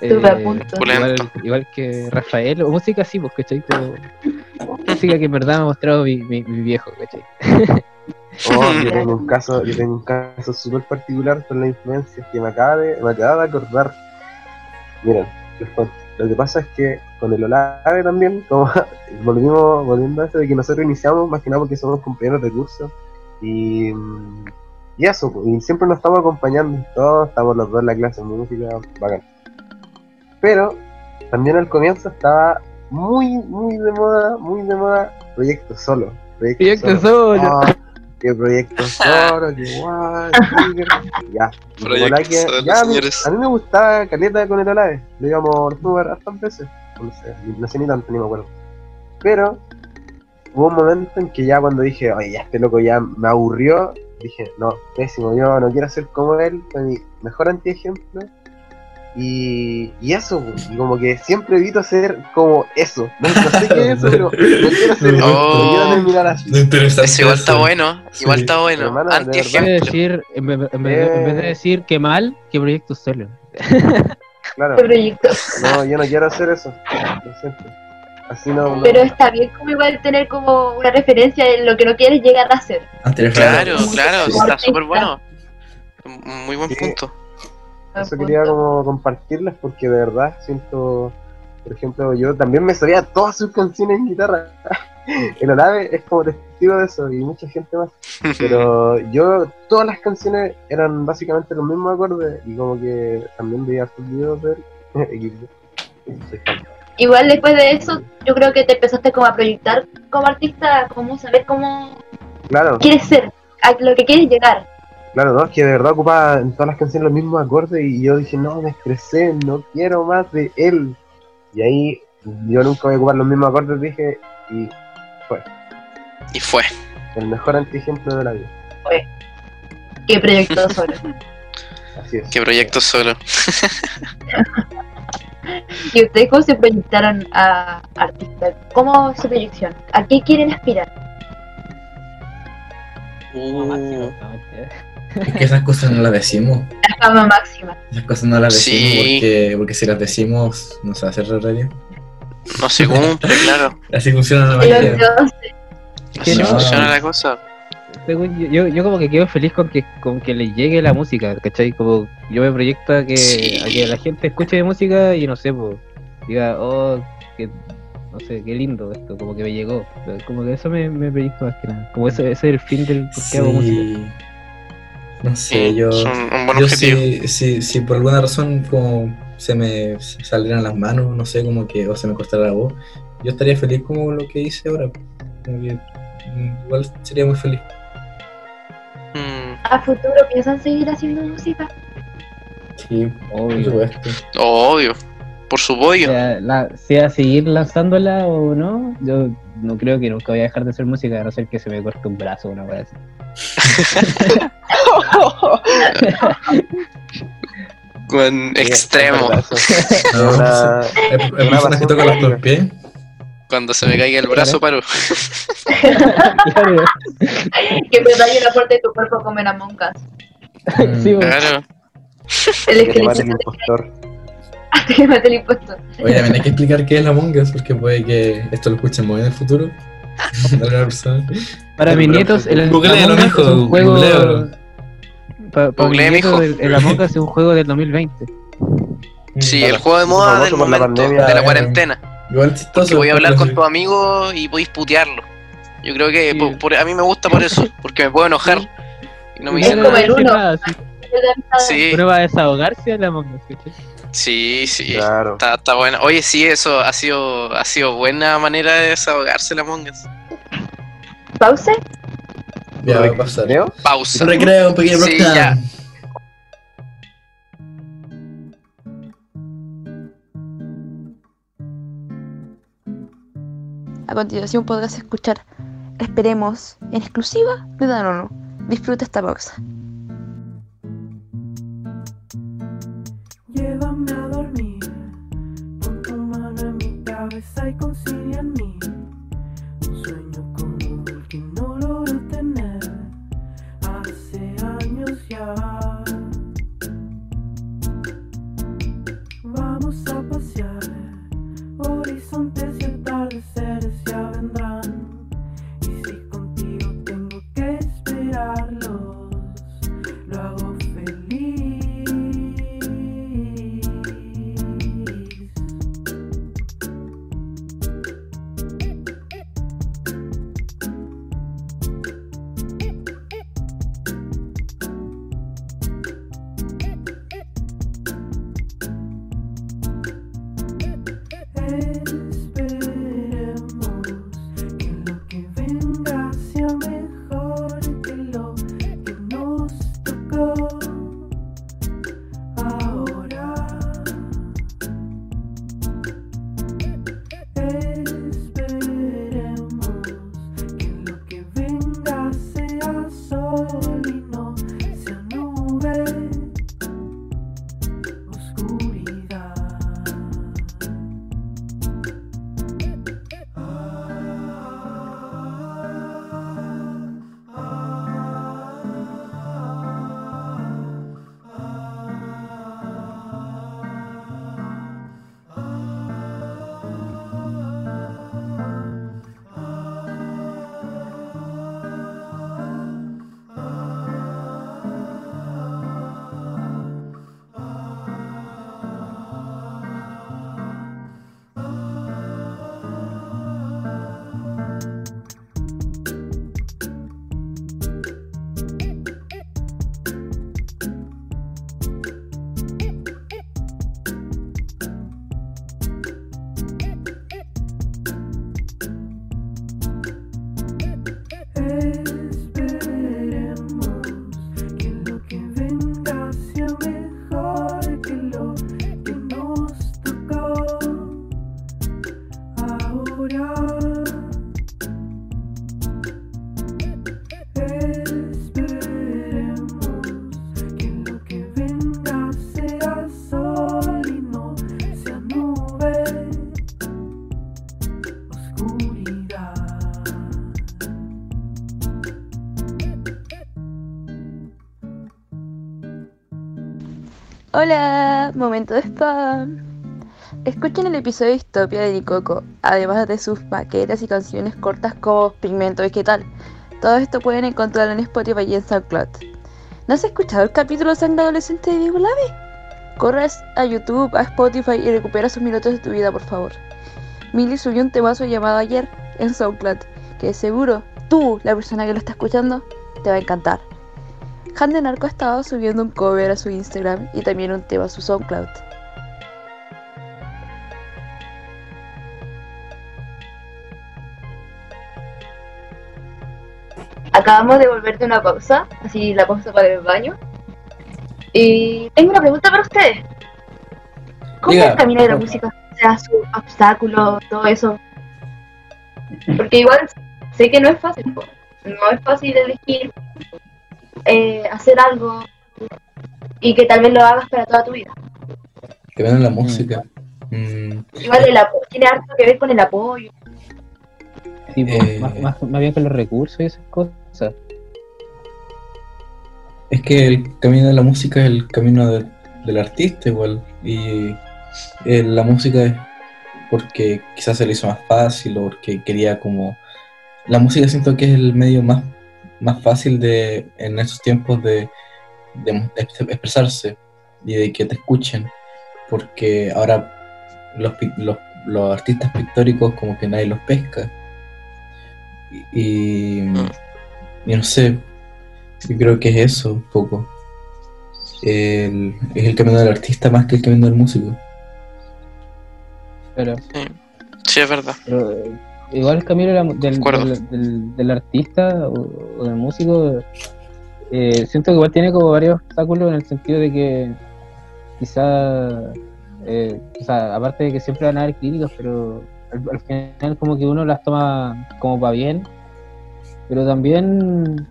Estuve a Eh, punto. Igual, igual que Rafael, o música así, pues, ¿cachai? Como música que en verdad me ha mostrado mi, mi, mi viejo, ¿cachai? Oh, yo tengo un caso, yo tengo un caso súper particular con las influencias que me acaba de, me acaba de acordar. Miren, les cuento. Lo que pasa es que con el Olave también, como volvimos, volviendo a eso de que nosotros iniciamos, más que nada porque somos compañeros de curso. Y, mm, y eso, pues, y siempre nos estamos acompañando, todos estamos los dos en la clase de música, bacán. Pero también al comienzo estaba muy, muy de moda, muy de moda, proyecto solo. Proyecto, Proyecto solo. Ah, qué proyecto solo, qué guay, qué- ya. Proyecto que- solo, ya, a mí- señores. A mí me gustaba Caleta con el Olave, lo íbamos a jugar hartas veces, no sé, ni- no sé ni tanto, ni me acuerdo. Pero hubo un momento en que ya cuando dije, oye, ya este loco ya me aburrió, dije, no, pésimo, yo no quiero ser como él, fue mi mejor antiejemplo. Y, y eso, y como que siempre evito ser como eso. No, no sé qué es eso, pero no quiero ser Oh. no quiero terminar así. No interesante. Igual está bueno. Igual Sí. está bueno. Hermano, de En vez de Anti-ejemplo. decir, en vez, en vez de, decir que mal, que proyecto solo. Claro, Este proyecto. no, yo no quiero hacer eso, lo siento. Así no, no- Pero está bien como igual tener como una referencia en lo que no quieres llegar a hacer. Claro, claro, Sí. está súper bueno. Muy buen Sí. punto. Eso quería como compartirles porque de verdad siento, por ejemplo, yo también me sabía todas sus canciones en guitarra. El Olave es como testigo de eso y mucha gente más. Pero yo, todas las canciones eran básicamente los mismos acordes y como que también veía sus videos de él. Igual después de eso, yo creo que te empezaste como a proyectar como artista, como saber cómo Claro, quieres ser, a lo que quieres llegar. claro, no, es que de verdad ocupaba en todas las canciones los mismos acordes y yo dije, no, me estresé, no quiero más de él. Y ahí yo nunca voy a ocupar los mismos acordes, dije, y Y fue. el mejor antiejemplo de la vida. ¿Qué proyecto solo? Así es. Qué proyecto solo. ¿Y ustedes cómo se proyectaron a artistas? ¿Cómo es su proyección? ¿A qué quieren aspirar? Uh, Es que esas cosas no las decimos. La fama máxima. Esas cosas no las decimos Sí. porque, porque si las decimos nos hace radio. no se cumple, claro. Así funciona la mayoría. Así no. funciona la cosa. Según yo, yo, yo como que quedo feliz con que, con que le llegue la música, ¿cachai? Como yo me proyecto a que, Sí. a que la gente escuche de música y no sé, pues, diga, oh, que, no sé, qué lindo esto, como que me llegó. Como que eso me, me proyecto más que nada. Como ese, ese es el fin del por qué hago música. No sé, Sí, yo. es un, un buen Yo objetivo. si, si, si por alguna razón como se me salieran las manos, no sé, como que, o se me cortara la voz, yo estaría feliz como lo que hice ahora. Como que, igual sería muy feliz. Mm, a futuro piensan seguir haciendo música. Sí, por Obvio. supuesto. obvio. Por su O pollo. sea, la, sea seguir lanzándola o no, yo no creo que nunca voy a dejar de hacer música, a no ser que se me corte un brazo o una cosa así. Con extremo. Es Una- una personas que tocan los pies. Cuando se me caiga el brazo, paro. Claro. Que dañe la parte de tu cuerpo como en Among Us. Sí. Claro. El que te mate esqueleto el impostor. hasta que mate el impuesto. Oye, también hay que explicar qué es la Among Us, porque puede que esto lo escuchen muy en el futuro. Para mis nietos, el Googlealo, Among Us es un juego. para mis nietos, mijo. el, Among Us es un juego del 2020. Sí, el juego de moda del momento, de la eh. cuarentena. Igual chistoso. Voy a hablar con tu amigo y podéis putearlo. Yo creo que Sí. por- por- a mí me gusta por eso, porque me puedo enojar. Y no me como nada. uno. Sí. de amistad. Sí, Prueba a desahogarse a la sí, sí. Claro. Está, está bueno. Oye, sí, eso ha sido, ha sido buena manera de desahogarse la Us. ¿Pause? Ya va a pasar. Pausa. Recreo, un pequeño Sí, ya. A continuación podrás escuchar, esperemos, en exclusiva de Danono. Disfruta esta pausa. Llévame a dormir, pon tu mano en mi cabeza y concilia en mí. Un sueño como el que no logro tener hace años ya. Hola, momento de spam. Escuchen el episodio de Distopia de Nicoco, además de sus maquetas y canciones cortas como Pigmento Vegetal. Todo esto pueden encontrarlo en Spotify y en SoundCloud. ¿No has escuchado el capítulo Sangre Adolescente de Diego Lave? Corres a YouTube, a Spotify y recupera sus minutos de tu vida, por favor. Milly subió un temazo llamado Ayer en SoundCloud, que seguro tú, la persona que lo está escuchando, te va a encantar. Han de Narco ha estado subiendo un cover a su Instagram y también un tema a su SoundCloud. Acabamos de volver de una pausa, así la pausa para el baño. Y tengo una pregunta para ustedes. ¿Cómo Diga. es el camino de la música? O sea, sus obstáculos, todo eso. Porque igual sé que no es fácil, no es fácil elegir eh, hacer algo y que tal vez lo hagas para toda tu vida. Que ven la música. Mm, Igual el tiene harto que ver con el apoyo. Sí, po, Eh. más, más, más bien con los recursos y esas cosas. Es que el camino de la música es el camino de- del artista igual. Y eh, la música es porque quizás se le hizo más fácil o porque quería como... La música siento que es el medio más, más fácil de en esos tiempos de, de expresarse y de que te escuchen. Porque ahora los, pi- los, los artistas pictóricos como que nadie los pesca. Y, y, y no sé, yo creo que es eso un poco. el- es el camino del artista más que el camino del músico. Pero, Sí, es verdad. pero, eh, igual el camino de la- del, del, del- del artista o, o del músico, eh, siento que igual tiene como varios obstáculos en el sentido de que quizá, eh, o sea, aparte de que siempre van a haber críticas, pero al, al final como que uno las toma como para bien, pero también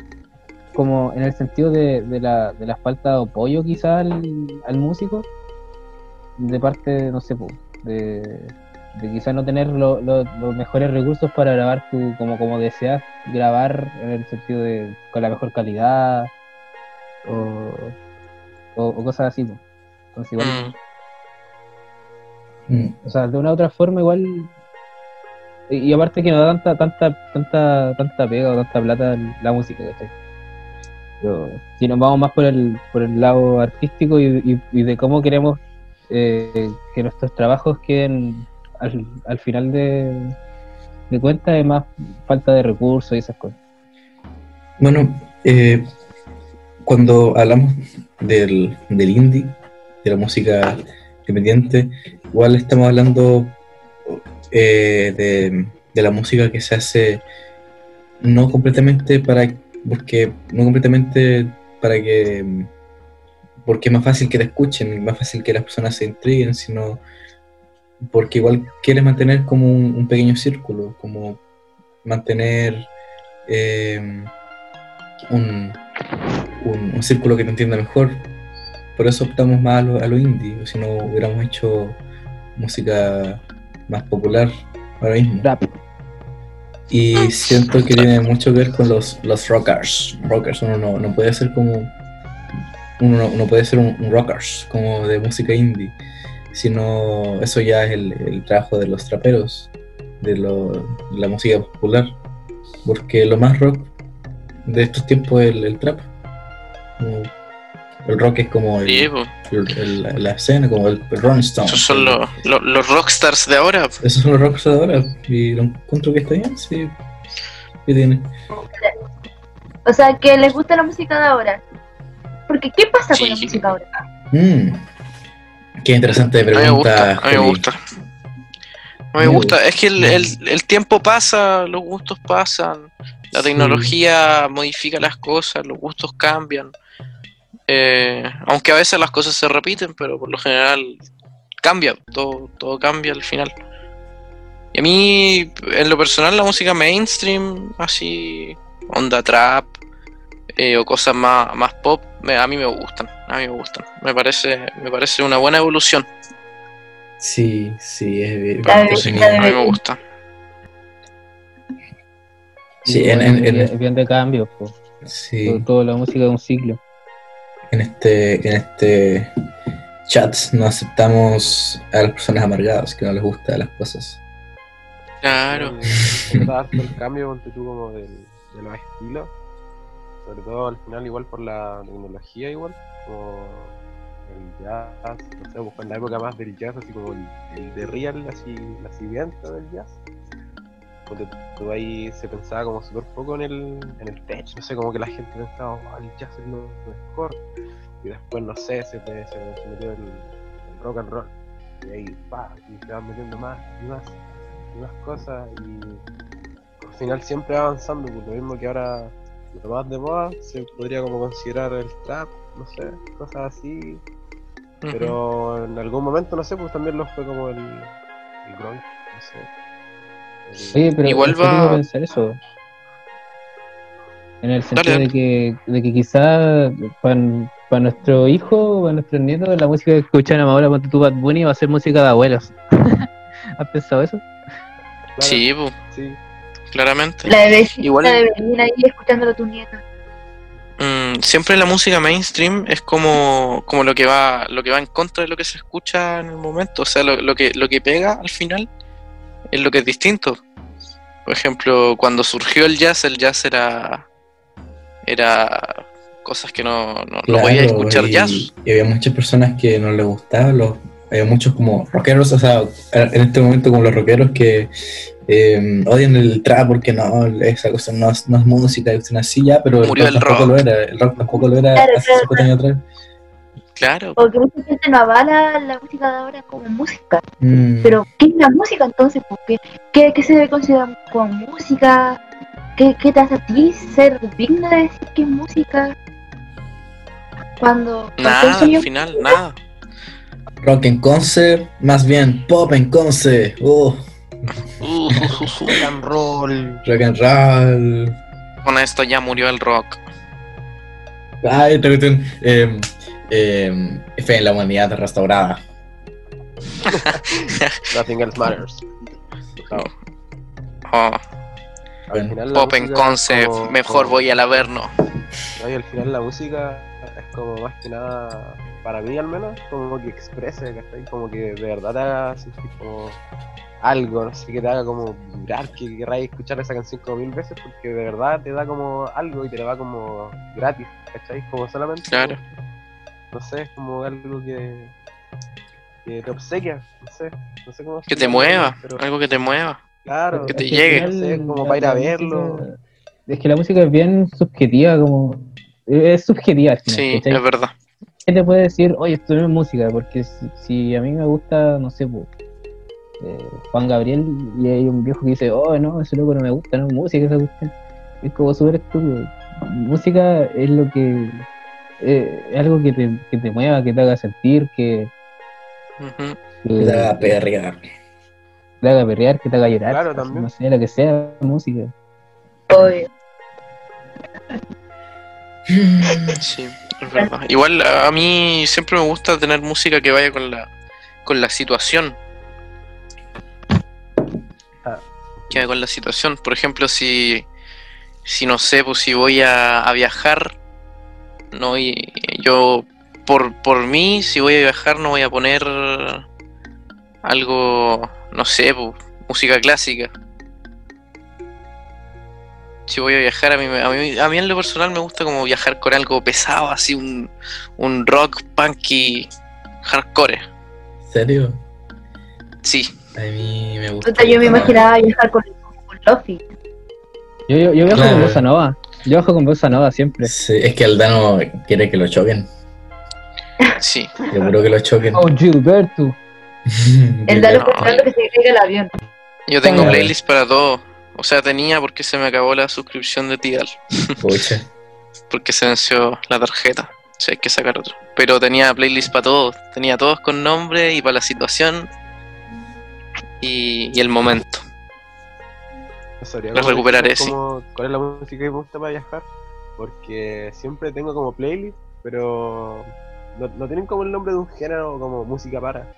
como en el sentido de, de la, de la falta de apoyo quizá al, al músico, de parte, no sé, de, de quizás no tener lo- lo- los mejores recursos para grabar tu, como, como deseas grabar en el sentido de con la mejor calidad o, o, o cosas así. Entonces igual, Mm. Mm. o sea, de una u otra forma igual y, y aparte que no da tanta, tanta, tanta, tanta pega o tanta plata la música, ¿cachai? Pero si nos vamos más por el, por el lado artístico y, y- y de cómo queremos eh, que nuestros trabajos queden al, al final de, de cuentas, es más falta de recursos y esas cosas. Bueno, eh, cuando hablamos del, del indie, de la música independiente, igual estamos hablando eh, de, de la música que se hace no completamente para porque no completamente para que porque es más fácil que te escuchen, más fácil que las personas se intriguen, sino porque igual quieres mantener como un, un pequeño círculo, como mantener eh, un, un, un círculo que te entienda mejor. Por eso optamos más a lo, a lo indie, si no hubiéramos hecho música más popular ahora mismo. Rap. Y siento que tiene mucho que ver con los, los rockers. Rockers, uno no, no puede ser como. Uno no, no puede ser un, un rockers como de música indie, sino eso ya es el, el trabajo de los traperos, de, lo- de la música popular. Porque lo más rock de estos tiempos es el, el trap. El rock es como el- Sí, po. el- el- la escena, como el, el Rolling Stone. Esos son los, los, los rockstars de ahora. Esos son los rockers de ahora. Y lo encuentro que está bien, sí. ¿Qué tiene? O sea, que les gusta la música de ahora. Porque, ¿qué pasa con la música ahora? Mm. Qué interesante A mí me pregunta. gusta, a mí me gusta. Me gusta, es que el, el- el tiempo pasa, los gustos pasan, la Sí. tecnología modifica las cosas, los gustos cambian. Eh, aunque a veces las cosas se repiten, pero por lo general cambia, todo, todo cambia al final. Y a mí, en lo personal, la música mainstream, así, onda trap, eh, o cosas más, más pop, me- a mí me gustan, a mí me gustan. Me parece, me parece una buena evolución. Sí, sí, es bien. La bien A mí me gusta. Sí, en, en- en- es bien de cambio, po. sí, Todo- toda la música de un ciclo. en este, en este chat no aceptamos a las personas amargadas que no les gustan las cosas. Claro. Harto el cambio, ponte tú, como del, de los estilos. Sobre todo al final, igual por la tecnología, igual. Como el jazz, no sé, busco en la época más del jazz, así como el, de real, así, nacimiento del jazz. Ponte tú ahí se pensaba como súper poco en el, en el tech, no sé, como que la gente pensaba, "Ah, el jazz es lo mejor. Y después, no sé, se, te- se metió el, el rock and roll. Y ahí, pa, y se van metiendo más y más y más cosas y al final siempre avanzando, pues lo mismo que ahora lo más de moda se podría como considerar el trap, no sé, cosas así, pero en algún momento, no sé, pues también lo fue como el, el grunge, no sé. El- Oye, pero Igual ¿en serio va- pensar eso? En el sentido dale. de que, de que quizá para nuestro hijo, para nuestros nietos, la música que escuchan ahora, ponte tú Bad Bunny, va a ser música de abuelos. ¿Has pensado eso? claro, Sí, sí, claramente. La de Igual- de venir ahí escuchándolo a tu nieta. Mm, siempre la música mainstream es como, como lo que va lo que va en contra de lo que se escucha en el momento. O sea, lo, lo que, lo que pega al final es lo que es distinto. Por ejemplo, cuando surgió el jazz, el jazz era era cosas que no, no, no Claro, podía escuchar y, jazz. y había muchas personas que no les gustaba, los, había muchos como rockeros, o sea, en este momento como los rockeros que eh, odian el trap porque no, esa cosa no es, no es música, es así ya, pero el rock, el tampoco rock. lo era, el rock tampoco lo era Claro, hace claro, 50 años atrás. Claro. Porque mucha gente no avala la música de ahora como música. Mm, Pero, ¿qué es la música entonces? ¿Por ¿Qué, qué, se debe considerar como música? ¿Qué, ¿Qué te hace a ti ser digna de decir que es música? Cuando. Nada, al final, nada. Rock en concert, más bien pop en concert. Uh, Uh, Rock and roll. rock and roll. con esto ya murió el rock. Ay, esta cuestión, eh, eh, fe en la humanidad restaurada. Nothing else matters. No, Oh, final la pop en concept, como- mejor como- voy al Averno. No, y al final la música es como más que nada, para mí al menos, como que exprese, ¿cachai? Como que de verdad te haga sentir como algo, no sé, que te haga como vibrar, que querráis escuchar esa canción como mil veces, porque de verdad te da como algo y te la da como gratis, ¿cachai? Como solamente, Claro. no sé, es como algo que, que te obsequia, no sé, no sé cómo Que te mueva, pero algo que te mueva. claro, que te Es llegue. No sé, como para ir a verlo. música- Es que la música es bien subjetiva, como. Es subjetiva al final. Sí, ¿cachai? es verdad. ¿Qué te puede decir, oye, esto no es música? Porque si, si a mí me gusta, no sé, po, eh, Juan Gabriel y hay un viejo que dice, oh, no, ese loco no me gusta, no es música esa cuestión. Es como súper estúpido. Música es lo que. eh, es algo que te, que te mueva, que te haga sentir, que, Te haga perrear. te haga perrear, que te haga llorar. Claro, también. No sé, lo que sea, música. Obvio. Sí, es verdad. Igual a a mí siempre me gusta tener música que vaya con la con la situación. Que vaya con la situación. Por ejemplo, si si no sé, pues si voy a, a viajar, no y yo por por mí si voy a viajar no voy a poner algo, no sé, pues, música clásica. Si voy a viajar, a mí, a mí, a mí en lo personal me gusta como viajar con algo pesado, así un, un rock punky hardcore. ¿En serio? Sí, A mí me gusta. Yo me imaginaba viajar con, con Lofi. Yo, yo, yo viajo Claro. con Bossa Nova. Yo viajo con Bossa Nova siempre. Sí, es que Aldano quiere que lo choquen. sí. Yo creo que lo choquen. Oh, Gilberto. El Dalo No, pensando que se caiga el avión. Yo tengo Claro. playlist para todo. O sea, tenía porque se me acabó la suscripción de Tidal. Pucha. Porque se venció la tarjeta. O sea, hay que sacar otro. Pero tenía playlist para todos. Tenía todos con nombre y para la situación. Y, y el momento. Recuperaré, decirles cómo- ¿Cuál es la música que me gusta para viajar? Porque siempre tengo como playlist, pero no, no tienen como el nombre de un género como música para.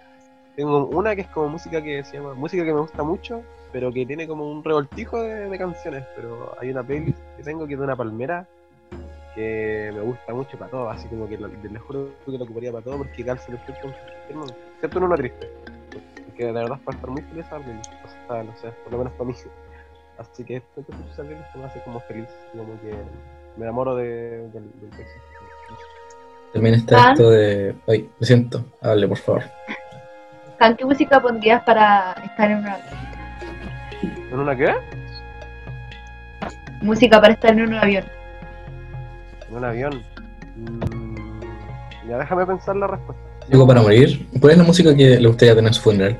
Tengo una que es como música que se llama música que me gusta mucho, pero que tiene como un revoltijo de, de canciones. Pero hay una playlist que tengo que es de una palmera que me gusta mucho para todo, así como que lo, les juro que lo ocuparía para todo porque calza perfecto excepto en una triste. Porque de verdad es para estar muy feliz playlist. O sea, no sé, por lo menos para mí. Así que esto que escucho me hace como feliz, como que me enamoro de, del, del paisaje. También está esto de. Ay, lo siento. Hable, por favor. Can, ¿Qué música pondrías para estar en una ¿En una qué? música para estar en un avión? En un avión. Mm, ya déjame pensar la respuesta. Algo para morir. ¿Cuál es la música que le gustaría tener en su funeral?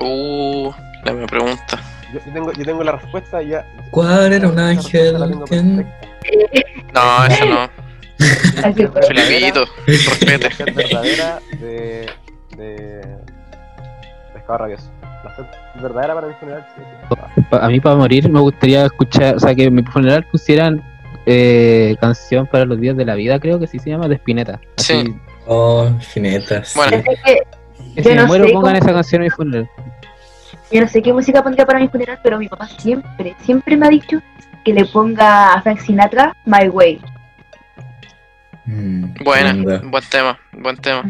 Uh, la me pregunta. Yo, yo tengo, yo tengo la respuesta ya. ¿Cuál era un ángel? No, eso no. Felipito, respete. La verdadera de. de. Pescado rabioso. La verdadera para mi funeral, sí, sí. Pa- A mí para morir me gustaría escuchar, o sea, que en mi funeral pusieran eh, canción para los días de la vida, creo que sí se llama, de Spinetta. Así, Sí. Oh, finetas. Bueno. Así que Yo si me no muero sé pongan cómo- esa canción en mi funeral. yo no sé qué música pondría para mi funeral, pero mi papá siempre, siempre me ha dicho que le ponga a Frank Sinatra My Way. Mm, Buena, buen tema, buen tema.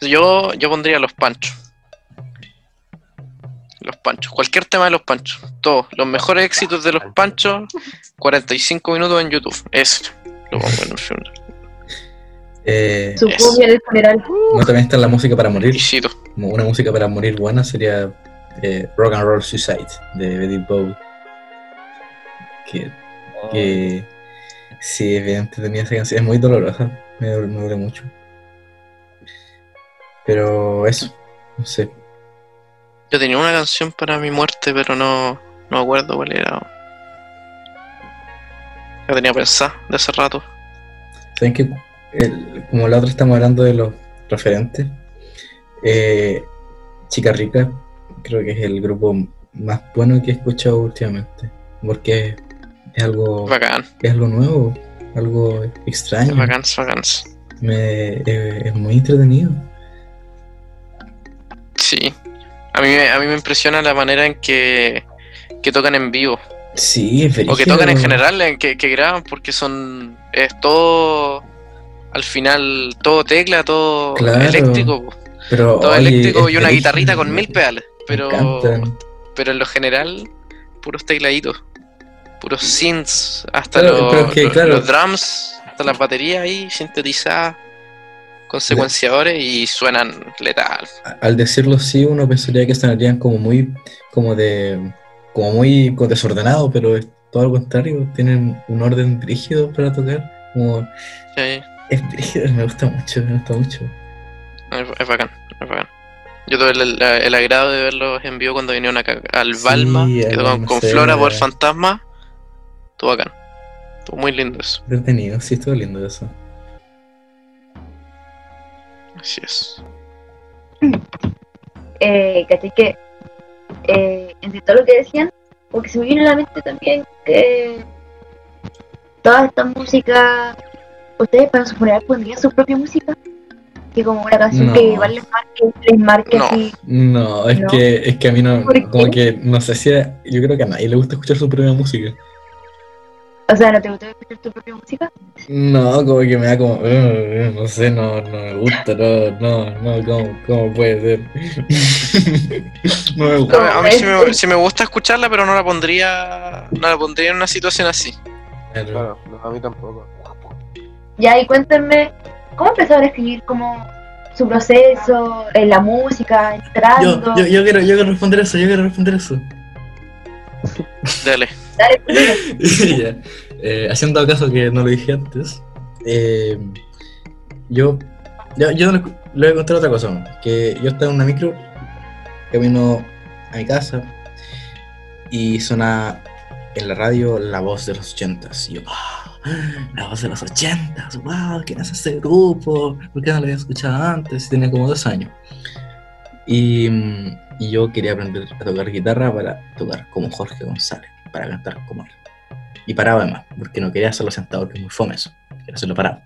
Yo, yo pondría los panchos. Los panchos, cualquier tema de los panchos, todos, los mejores éxitos de los panchos, 45 minutos en YouTube, eso, lo pongo en un funeral. Eh, Su cumbia del funeral. no, también está la música para morir. Una música para morir buena sería eh, Rock and Roll Suicide de Eddie Bowie. Que, que sí, evidente tenía esa canción. Es muy dolorosa. Me duele, me duele mucho. Pero eso, no sé. Yo tenía una canción para mi muerte, pero no, no me acuerdo cuál era. La tenía pensada de hace rato. ¿Saben como la otra estamos hablando de los referentes? eh, Chica Rica creo que es el grupo más bueno que he escuchado últimamente. Porque es algo, Bacán, es algo nuevo, algo extraño. bacán, bacán. Me, eh, es muy entretenido. Sí. A mí, me- a mí me impresiona la manera en que, que tocan en vivo. Sí, es O que tocan en general, en que, que graban, porque son. Es todo. Al final, todo tecla, todo Claro. eléctrico. Pero, Todo oye, eléctrico y una guitarrita con mil pedales. Pero, pero en lo general, puros tecladitos. Puros synths, hasta los, pero es que, los- claro. los drums, hasta las baterías ahí sintetizadas con secuenciadores y suenan letal. Al decirlo así, uno pensaría que sonarían como muy, como de, como muy desordenado, pero es todo lo contrario. Tienen un orden rígido para tocar. Como, Sí, es brígido, me gusta mucho, me gusta mucho. es, es bacán, es bacán. Yo tuve el, el- el agrado de verlos en vivo cuando vinieron acá al Sí, Balma, que con. Flora por Fantasma. Estuvo bacán. Estuvo muy lindo eso. Entretenido, sí, estuvo lindo eso. Así es. eh, ¿cachai? Que eh, entre todo lo que decían, porque se me vino a la mente también que toda esta música, ustedes para su funeral pondrían su propia música, que como una canción No. que igual les marque, les marque No. así. No, es No. que es que a mí no, como que no sé si a- yo creo que a nadie le gusta escuchar su propia música. O sea, ¿no te gusta escuchar tu propia música? No, como que me da como, "Uh, uh, no sé, no, no me gusta, no, no, no, ¿cómo, cómo puede ser? no me A gusta. mí, a mí sí, me, sí me gusta escucharla, pero no la pondría no la pondría en una situación así. Claro, no, a mí tampoco. Ya, y cuéntenme, ¿cómo empezaron a escribir como su proceso, en la música, entrando? yo, yo quiero, yo quiero responder eso, yo quiero responder eso. Dale. Dale. Ya. Eh, haciendo caso que no lo dije antes, eh, yo, yo, yo le, le voy a contar otra cosa, ¿no? que yo estaba en una micro, camino a mi casa y suena en la radio la voz de los ochentas. Y yo, "Ah, la voz de los ochentas, wow, ¿quién es ese grupo? ¿Por qué no lo había escuchado antes? Tenía como dos años. Y, y yo quería aprender a tocar guitarra para tocar como Jorge González, para cantar como él. Y paraba además, porque no quería hacerlo sentado, que es muy fome eso. Quería hacerlo parado.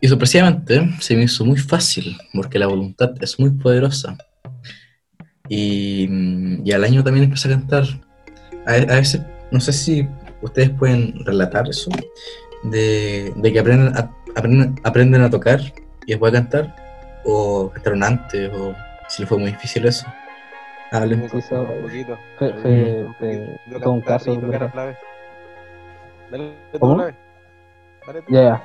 Y sorpresivamente se me hizo muy fácil, porque la voluntad es muy poderosa. Y, y al año también empecé a cantar. A, a veces, no sé si ustedes pueden relatar eso, de, de que aprenden a, aprenden, aprenden a tocar y después a cantar, o cantaron antes, o si les fue muy difícil eso. Hablen. Un poquito. Fue, fue, fue- un caso. Dale ¿Cómo? una vez. Dale tú. Ya, ya.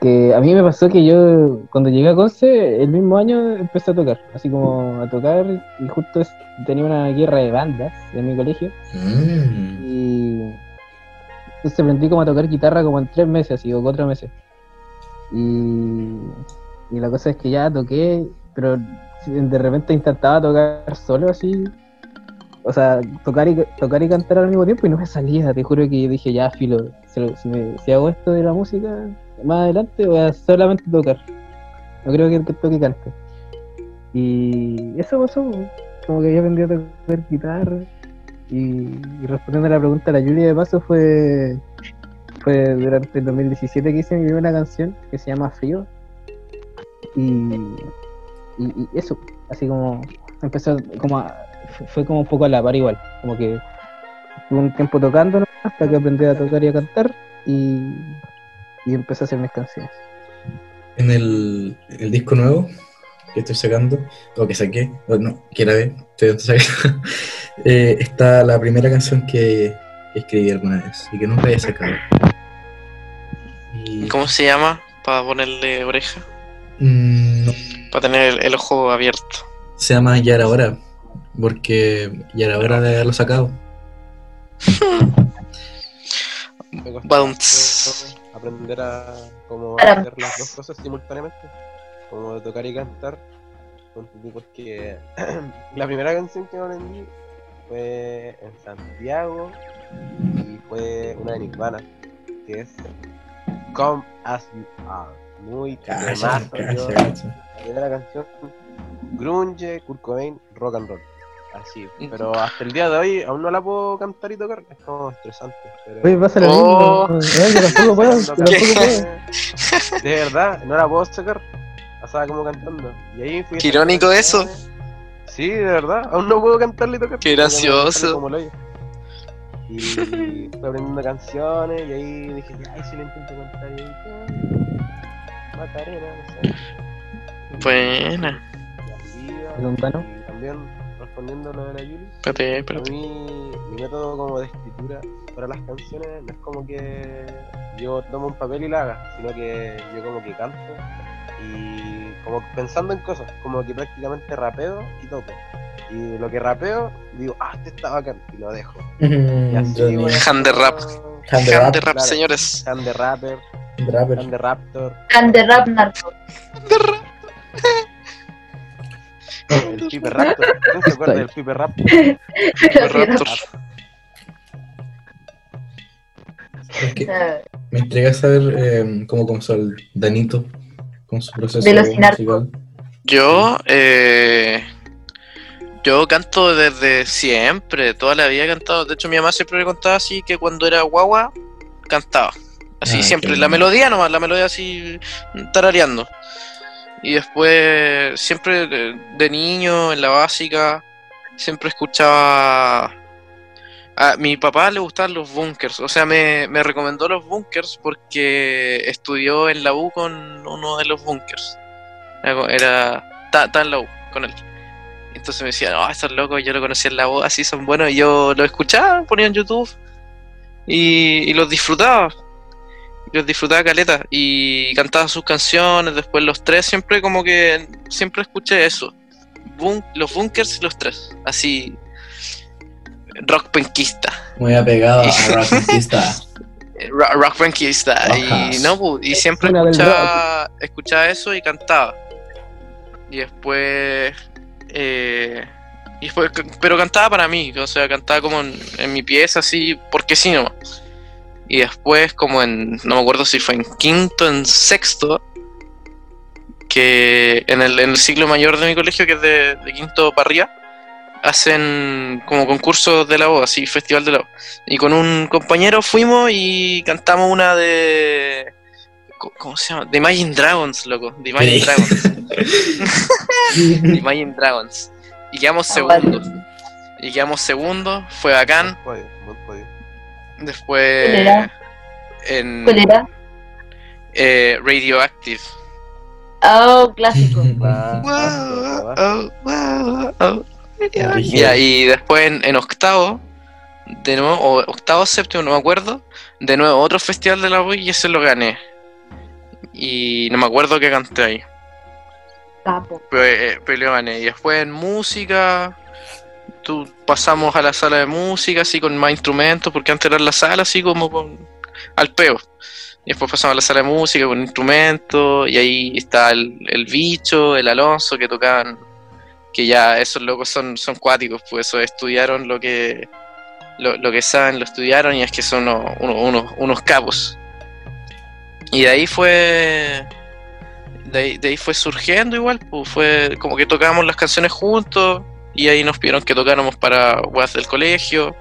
Que a mí me pasó que yo, cuando llegué a Conce, el mismo año empecé a tocar. Así como a tocar, y justo tenía una guerra de bandas en mi colegio. Mm. Y entonces aprendí como a tocar guitarra como en tres meses, así, o cuatro meses. Y, y la cosa es que ya toqué, pero de repente intentaba tocar solo así. O sea, tocar y, tocar y cantar al mismo tiempo y no me salía. Te juro que yo dije, ya, filo, si, hago esto de la música, más adelante voy a solamente tocar. No creo que, que toque cante. Y eso pasó, como que yo aprendí a tocar guitarra. Y, respondiendo a la pregunta de la Julia de paso fue fue durante el 2017 que hice mi primera canción que se llama Frío y, y, eso así como empezó como a- fu- fue como un poco a la par igual como que estuve un tiempo tocando ¿no? hasta que aprendí a tocar y a cantar y, y empecé a hacer mis canciones En el, el disco nuevo que estoy sacando, o que saqué, o no, que grabé, estoy sacando, eh, está la primera canción que escribí alguna vez y que nunca había sacado. Y, ¿Cómo se llama? Para ponerle oreja. Mm, no, Para tener el, el ojo abierto. se llama Ya era hora, porque ya era hora de haberlo sacado. Costó aprender a como hacer las dos cosas simultáneamente. Como de tocar y cantar. Porque la primera canción que aprendí fue en Santiago y fue una de Nirvana, que es Come As You Are. Muy Cacha. La primera canción, Grunge, Kurt Cobain, Rock and Roll. Así, pero hasta el día de hoy aún no la puedo cantar y tocar, es como estresante. Pero... Oye, pasa lo Oh. mismo. Eh, yo tampoco puedo, yo Cuando tampoco puedo. canté, De verdad, no la puedo sacar. Pasaba como cantando. Y ahí fui Qué irónico eso. Sí, de verdad, aún no puedo cantarle y tocar. Qué gracioso. como hoyo. Y fui aprendiendo canciones y ahí dije, ay, si le intento cantar y ah, Macarena, no sé. Buena. Y también respondiendo a lo de la Yuli. Espérate, A espérate. mí, mi método como de escritura para las canciones no es como que yo tomo un papel y la haga, sino que yo como que canto y como pensando en cosas, como que prácticamente rapeo y toco. Y lo que rapeo, digo, ah, este está bacán, y lo dejo. Y Mm, así Johnny. voy Hand de rap. Hand de Hand rap, rap, claro. señores. Hand de rapper, rapper. hand de raptor, And the rap narco. el pipe raptor. ¿Quién se acuerda del pipe raptor? Sí, Raptor. Es que Ah, me intriga saber eh, cómo comenzó el Danito con su proceso De los Sinarco. musical. Yo, eh, yo canto desde siempre, toda la vida he cantado. De hecho, mi mamá siempre me contaba así que cuando era guagua cantaba. Así Ah, siempre, la melodía nomás, la melodía así tarareando. Y después, siempre de, de niño, en la básica, siempre escuchaba... A mi papá le gustaban los bunkers, o sea, me, me recomendó los bunkers porque estudió en la U con uno de los bunkers. Era, está, está en la U con él. Entonces me decía, no, estos locos, yo lo conocía en la U, así son buenos. Y yo lo escuchaba, ponía en YouTube y, los disfrutaba. Los disfrutaba caleta y cantaba sus canciones. Después los tres, siempre como que siempre escuché eso. Los bunkers y los tres, así. Rock penquista. Muy apegado a rock. Eh, Rock, rock penquista. Y no, y siempre escuchaba, escuchaba eso y cantaba. Y después. eh, y después pero cantaba para mí, o sea, cantaba como en, en mi pieza, así, porque sí nomás. Y después, como en. No me acuerdo si fue en quinto, en sexto. Que en el, en el ciclo mayor de mi colegio, que es de, de quinto para arriba, hacen como concursos de la voz, así, festival de la voz. Y con un compañero fuimos y cantamos una de. ¿Cómo se llama? De Imagine Dragons, loco. De Imagine Sí. Dragons. De Imagine Dragons. Y quedamos segundos. Y quedamos segundos. Fue bacán. Después. ¿Cuál era? En ¿Cuál era? eh, Radioactive. Oh, clásico. Wow, oh, wow, oh. Rígido. Ya, y después en, en octavo, de nuevo, o octavo séptimo, no me acuerdo, de nuevo otro festival de la UI y ese lo gané. Y no me acuerdo qué canté ahí, pero, eh, pero lo gané. Y después en música, tú pasamos a la sala de música así con más instrumentos, porque antes era la sala así como con al peo. Y después pasamos a la sala de música con instrumentos, y ahí está el, el bicho, el Alonso que tocaban que ya esos locos son, son cuáticos, pues eso estudiaron lo que lo, lo que saben, lo estudiaron y es que son unos, unos, unos, capos. Y de ahí fue de ahí, de ahí fue surgiendo igual, pues fue como que tocábamos las canciones juntos y ahí nos pidieron que tocáramos para weas del colegio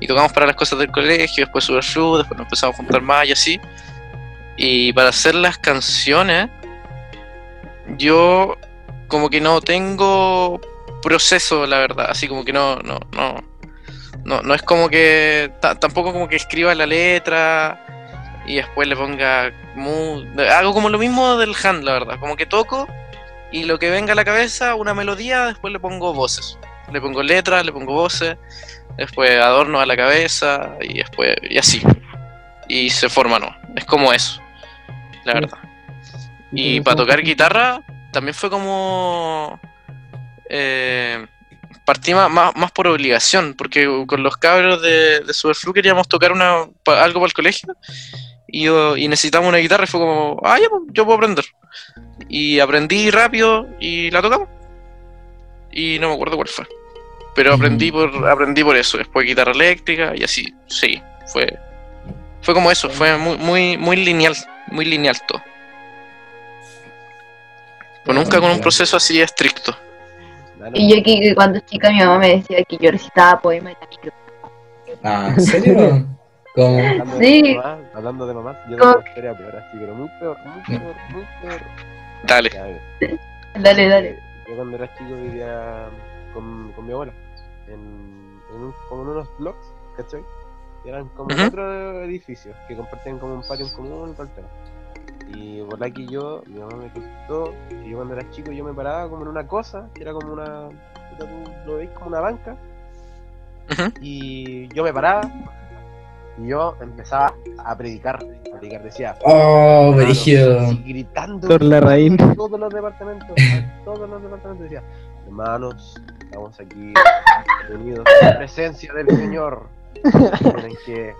y tocamos para las cosas del colegio, después Superflu, después nos empezamos a juntar más y así. Y para hacer las canciones, yo como que no tengo proceso, la verdad. Así como que no, no, no. No, no es como que. ta- tampoco como que escriba la letra y después le ponga. mu- hago como lo mismo del hand, la verdad. Como que toco y lo que venga a la cabeza, una melodía, después le pongo voces. Le pongo letras, le pongo voces, después adorno a la cabeza y después. y así. Y se forma, ¿no? Es como eso, la verdad. Y para tocar guitarra también fue como... Eh, partí más, más, más por obligación, porque con los cabros de, de Superflu queríamos tocar una, algo para el colegio y, y necesitamos una guitarra y fue como, ah, ya, pues, yo puedo aprender. y aprendí rápido y la tocamos. Y no me acuerdo cuál fue. Pero aprendí por aprendí por eso, después guitarra eléctrica y así, sí, fue fue como eso, fue muy muy muy lineal, muy lineal todo. Pero nunca con un proceso así estricto. Y yo que cuando chica mi mamá me decía que yo recitaba poemas micro. Ah, ¿en serio? ¿Cómo? Hablando Sí. de hablando de mamás, yo tengo una historia peor así, pero muy peor, muy peor, muy peor. Dale. Dale, dale. Yo cuando era chico vivía con, con mi abuela en, en, un- como en unos blogs, ¿cachai? Que eran como Ujú. cuatro edificios que compartían como un patio en común y el tema. Y por la que yo, mi mamá me contó que yo cuando era chico yo me paraba como en una cosa, que era como una, lo veis como una banca, y yo me paraba y yo empezaba a predicar, a predicar, decía, Oh, así gritando Doctor Larraín. a todos los departamentos, a todos los departamentos decía, hermanos, estamos aquí reunidos en presencia del Señor, tienen que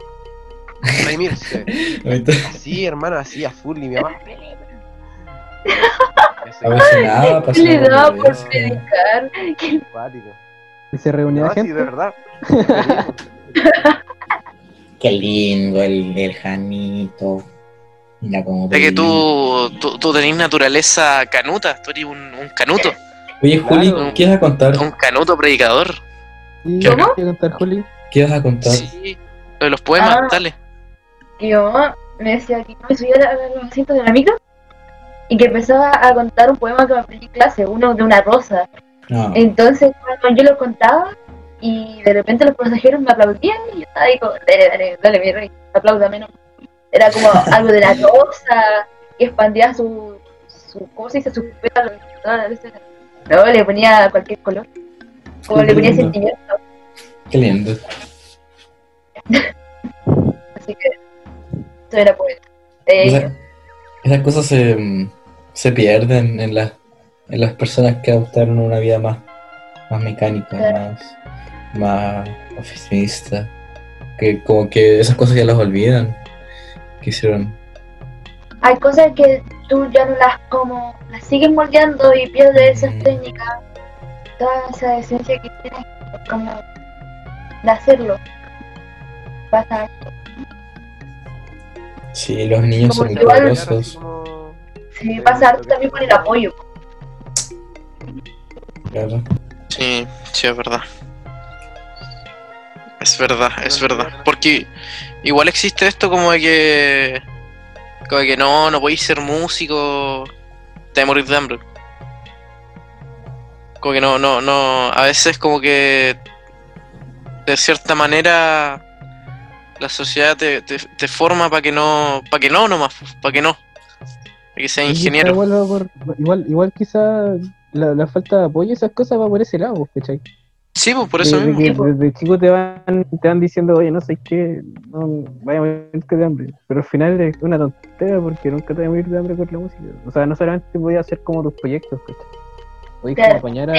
redimirse. Ahorita Así, hermano, así a full y mi mamá. ¿Qué le daba por predicar? ¿Qué-. Y se reunía No, sí, gente. de verdad. Qué lindo el, el Janito. Mira cómo De que tú, tú, tú tenés naturaleza canuta, tú eres un, un canuto, Oye, Juli, Claro. ¿qué vas a contar? un canuto predicador. Sí, ¿Qué? ¿Qué contar, Juli? ¿Qué vas a contar? Sí, lo de los poemas, Ah. dale. Mi mamá me decía que no me subiera a los asientos de la micro y que empezaba a contar un poema que me aprendí en clase, uno de una rosa. Entonces, cuando yo lo contaba y de repente los pasajeros me aplaudían y yo estaba ahí como, dale, dale, dale, mi rey, apláudame, no. Era como algo de la rosa que expandía su, su ¿cómo se dice? Sus pétalos. No, le ponía cualquier color. Como le ponía Lindo. sentimiento. Qué lindo. Así que, eso era poeta. Eh, Esa- esas cosas se, se pierden en, las en las personas que adoptaron una vida más, más mecánica, Claro. más, más oficinista. Que como que esas cosas ya las olvidan. Que hicieron. hay cosas que tú ya no las como las sigues moldeando y pierdes esas Mm. técnicas toda esa esencia que tienes como de hacerlo pasa Sí, los niños Como son poderosos. sí pasa harto también con el apoyo Claro. Sí, sí, es verdad. Es verdad, es verdad. Porque igual existe esto como de que. Como de que no, no podéis ser músico. Te morir de hambre. Como que no, no, no. A veces como que. De cierta manera. La sociedad te, te, te forma para que no. Para que no nomás. Para que no. Para que quizá ingeniero. Igual, igual, igual quizá la, la falta de apoyo, esas cosas va por ese lado, pues, ¿cachai? Sí, pues por eso De- de mismo. que desde chico te van, te van diciendo, oye, no sé qué, no, vaya a morirte de hambre. Pero al final es una tontera porque nunca te vas a morir de hambre con la música. O sea, no solamente voy a hacer como tus proyectos, ¿cachai? Voy a acompañar a.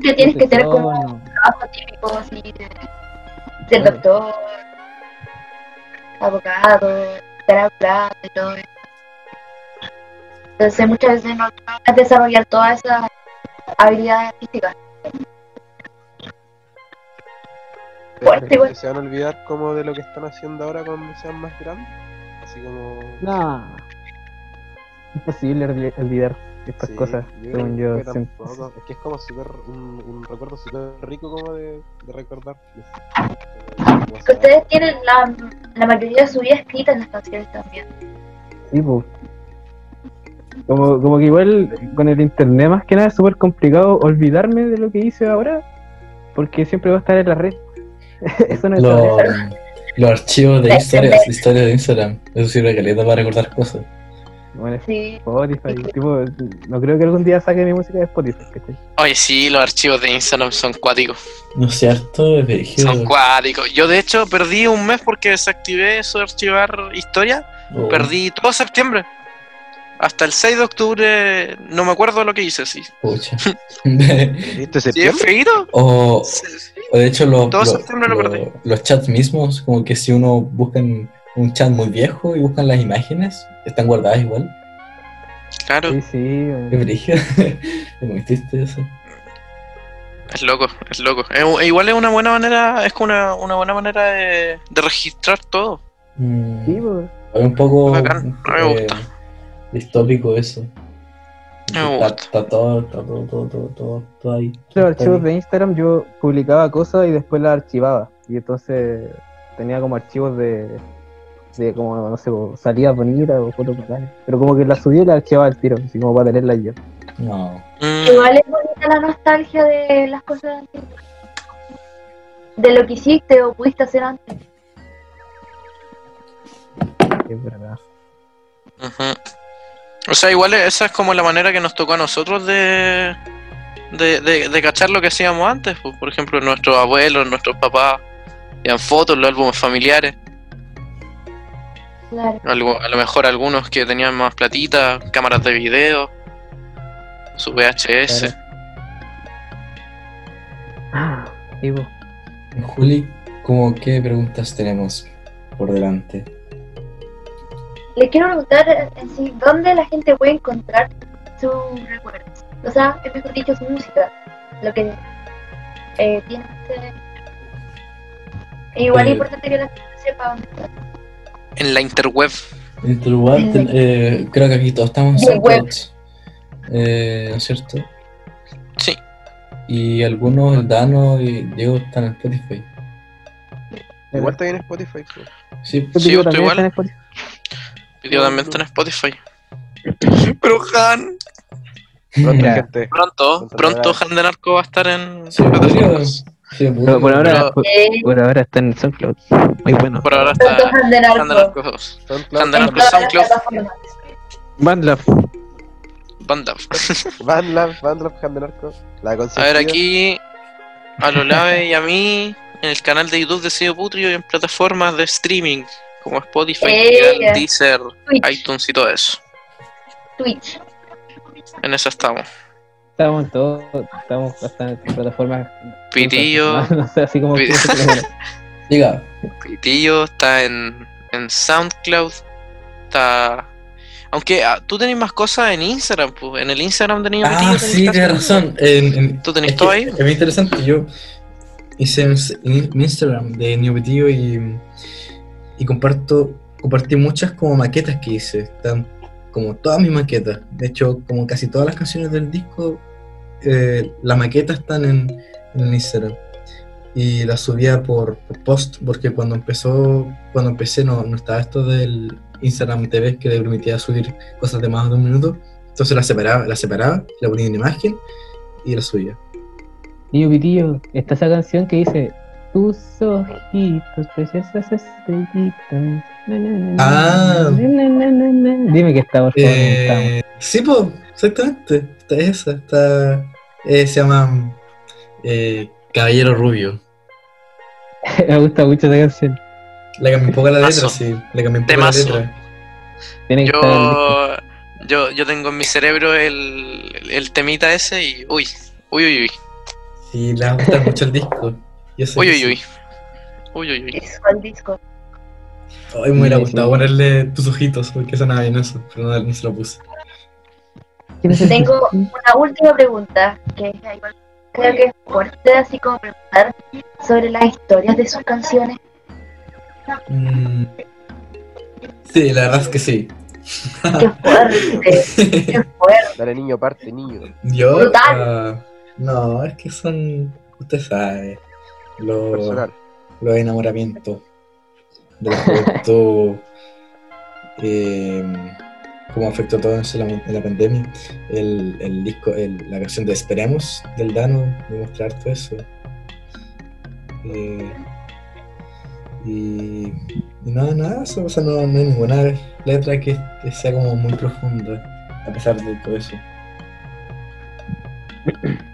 que tienes que tener como un trabajo típico así de Claro. doctor abogado terapeuta y todo eso entonces muchas veces no logras desarrollar todas esas habilidades artísticas Fuerte, igual. se van a olvidar como de lo que están haciendo ahora cuando sean más grandes. Así como. No. Imposible olvi- olvidar estas Sí, cosas, yo según yo. que tampoco. Es que es como súper. Un, un recuerdo súper rico como de, de recordar. ustedes tienen la, la mayoría de su vida escrita en las canciones también Sí, pues. Como, como que igual con el internet más que nada es súper complicado olvidarme de lo que hice ahora, porque siempre va a estar en la red. Eso no es Los, saber. los archivos de historias, de historias de Instagram. Eso sirve caleta para recordar cosas. Bueno, sí Spotify, tipo, no creo que algún día saque mi música de Spotify, ¿cachai? Oye, sí, los archivos de Instagram son cuáticos. ¿No es cierto? Es brígido. Son cuáticos. Yo, de hecho, perdí un mes porque desactivé eso de archivar historia. Oh. Perdí todo septiembre. Hasta el 6 de octubre no me acuerdo lo que hice, sí. Pucha. ¿Viste ¿Sí septiembre? feíto? o, o de hecho, Todo septiembre lo perdí. los chats mismos, como que si uno busca en un chat muy viejo y buscan las imágenes, están guardadas igual. Claro, Sí, sí. Qué brillo. Es muy triste eso. es loco, es loco. Es u- igual es una buena manera, es como una, una buena manera de, de registrar todo. Mm, Sí, pues. Es un poco Bacán, me gusta. distópico eso. Me Está, gusta. está todo, está todo, todo, todo, todo, todo ahí. Los archivos de Instagram yo publicaba cosas y después las archivaba. Y entonces tenía como archivos de, de como, no sé, salidas bonitas o fotos bacanas. Pero como que las subía y las archivaba al tiro, así como para tenerlas yo. No. Mm, Igual es bonita la nostalgia de las cosas antiguas. De lo que hiciste o pudiste hacer antes. Es verdad. O sea, igual esa es como la manera que nos tocó a nosotros de, de, de, de cachar lo que hacíamos antes. pues. Por ejemplo, nuestros abuelos, nuestros papás, en fotos, los álbumes familiares. Claro. Algo, a lo mejor algunos que tenían más platita, cámaras de video, su VHS. Ah, pues. Juli, ¿cómo qué preguntas tenemos por delante? Le quiero preguntar en sí, ¿dónde la gente puede encontrar sus recuerdos? O sea, es mejor dicho, su música. Lo que eh, tiene que ser. Igual Eh. es importante que la gente sepa dónde está. En la interweb. Interweb, eh, creo que aquí todos estamos en. SoundCloud. Eh, ¿No es cierto? Sí. Y algunos, el Dano y Diego están en Spotify. Igual está en Spotify. sí. Sí, Yo Sí, estoy también igual. está en Spotify. Video también está en Spotify. Pero Han, Pronto, Mira. gente. pronto, Pronto. Han de Narco va a estar en Sí. Sí, Pero por ahora, Pero- por, Eh, por ahora está en SoundCloud. Muy bueno. Por ahora está Han de Han de Narco. Narco 2. SoundCloud, SoundCloud. plataformas. Bandlove. Banda. Bandlab, Bandlab, Hand de Narco. La A ver, aquí a lo Lave y a mí en el canal de YouTube de Sido Putrio y en plataformas de streaming como Spotify, Eh. Deezer, Twitch. iTunes y todo eso. Twitch. En eso estamos. Estamos en todo, estamos hasta en plataformas. Pitillo, No sé, así como. Diga, Pitillo está en, en SoundCloud. Está. Aunque ah, tú tenés más cosas en Instagram, pues. En el Instagram Niño Ah, Pitillo. sí, tenés tienes razón. En- en- ¿Tú tenés es todo que ahí? Es muy interesante. Yo hice un- en mi Instagram de New Betillo y, y comparto compartí muchas como maquetas que hice. Están como todas mis maquetas. De hecho, como casi todas las canciones del disco, eh, las maquetas están en, en Instagram. Y las subía por, por post, porque cuando empezó, cuando empecé no, no estaba esto del Instagram TV que le permitía subir cosas de más de un minuto. Entonces las separaba, las separaba, la ponía en imagen y la subía. Niño Pitillo, está esa canción que dice Tus ojitos, preciosas estrellitas. na, na, na, Ah. Dime que está, por favor. Eh, sí, pues, exactamente. Está esa, está. eh, se llama eh, Caballero Rubio. Me gusta mucho esa canción. Le cambié un poco la letra, Temazo. sí. Le cambié un poco la letra. El. Yo, yo, yo tengo en mi cerebro el, el temita ese y. Uy, uy, uy, uy. Sí, le va a gustar mucho el disco. Yo sé Uy, uy, uy. Uy, uy, uy. Eso al disco. Ay, me hubiera gustado ponerle tus ojitos, porque sonaba bien eso, pero no, no se lo puse. ¿Quién es el Tengo una última pregunta, que es igual, creo que es fuerte, así como preguntar sobre las historias de sus canciones. Mm, Sí, la verdad es que sí. Qué fuerte, qué fuerte. Dale, niño, parte, niño. Yo. Brutal. ah, no, es que son. Usted sabe. Los. Personal. los enamoramientos de la juventud, eh, cómo afectó todo eso la, la pandemia, el, disco, el- la canción de Esperemos del Dano, demostrar todo eso. Eh, y, nada, nada, eso, o sea, no, hay ninguna letra que, sea como muy profunda, a pesar de todo eso.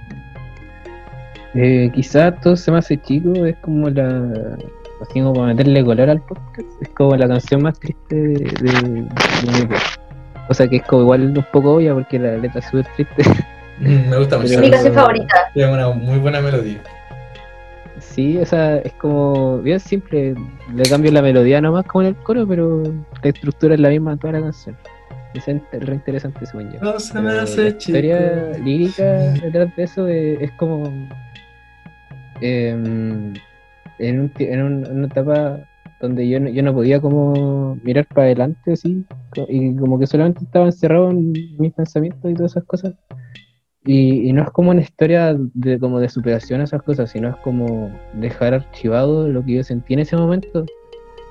Eh, quizás todo se me hace chico, es como la. Así como para meterle color al podcast, es como la canción más triste de, de, de O sea que es como igual un poco obvia porque la letra es súper triste. Me gusta mucho. Es mi canción favorita. Tiene una muy buena melodía. Sí, o sea, es como bien simple. Le cambio la melodía nomás como en el coro, pero la estructura es la misma en toda la canción. Es re interesante según yo. No se me la hace historia chico. lírica detrás de eso es, es como em, en, un ti- en, un- en una etapa donde yo no, yo no podía como mirar para adelante así y como que solamente estaba encerrado en mis pensamientos y todas esas cosas y, y no es como una historia de como de superación a esas cosas sino es como dejar archivado lo que yo sentí en ese momento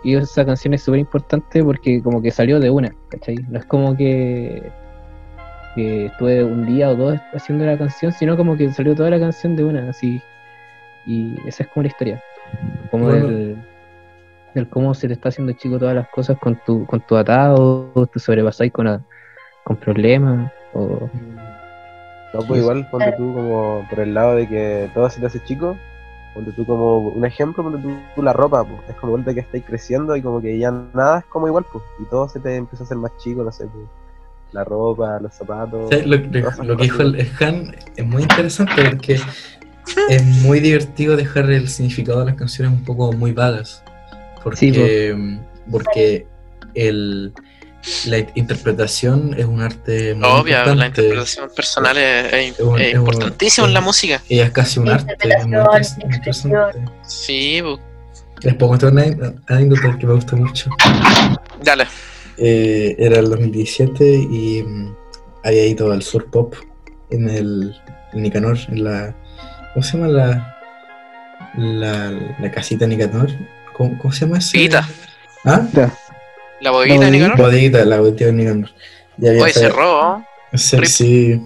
y esa canción es súper importante porque como que salió de una ¿cachai? no es como que que estuve un día o dos haciendo la canción, sino como que salió toda la canción de una, así. Y esa es como la historia. Como Bueno. del, del cómo se te está haciendo chico todas las cosas con tu, con tu atado, te sobrepasáis con, a- con problemas, o No, pues igual, ponte tú como por el lado de que todo se te hace chico, ponte tú como un ejemplo, ponte tú, tú la ropa, pues, es como vuelta que estáis creciendo y como que ya nada es como igual, pues, y todo se te empieza a hacer más chico, no sé, pues, la ropa, los zapatos. Lo, lo- que dijo el Han es muy interesante porque es muy divertido dejar el significado de las canciones un poco muy vagas. Porque, porque el, la interpretación es un arte muy Obvio, la interpretación personal es, es- Es un- es importantísimo en la música. Ella es casi un Sí, arte. Sí, bu. Les puedo contar una anécdota que me gusta mucho. dale. Eh, era el 2017 y mm, había ido al Sur Pop en el en Nicanor, en la. ¿Cómo se llama la. la, la casita Nicanor? ¿Cómo, cómo se llama eso? Bodeguita. ¿Ah? La bodeguita de. Nicanor. Bodeguita, la bodeguita de Nicanor. Y había Hoy cerró. Sí, Rip. sí,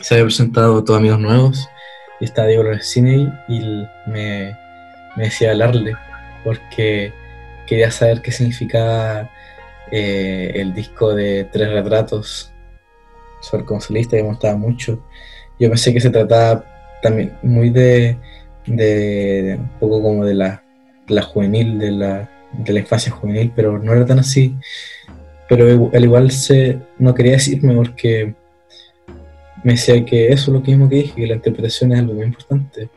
se había presentado todos amigos nuevos y estaba Diego Cine y me, me decía hablarle porque quería saber qué significaba eh, el disco de Tres Retratos sobre como solista que me gustaba mucho. Yo pensé que se trataba también muy de, de un poco como de la, la juvenil, de la, de la infancia juvenil, pero no era tan así pero al igual se, no quería decirme porque me decía que eso es lo mismo que dije, que la interpretación es algo muy importante.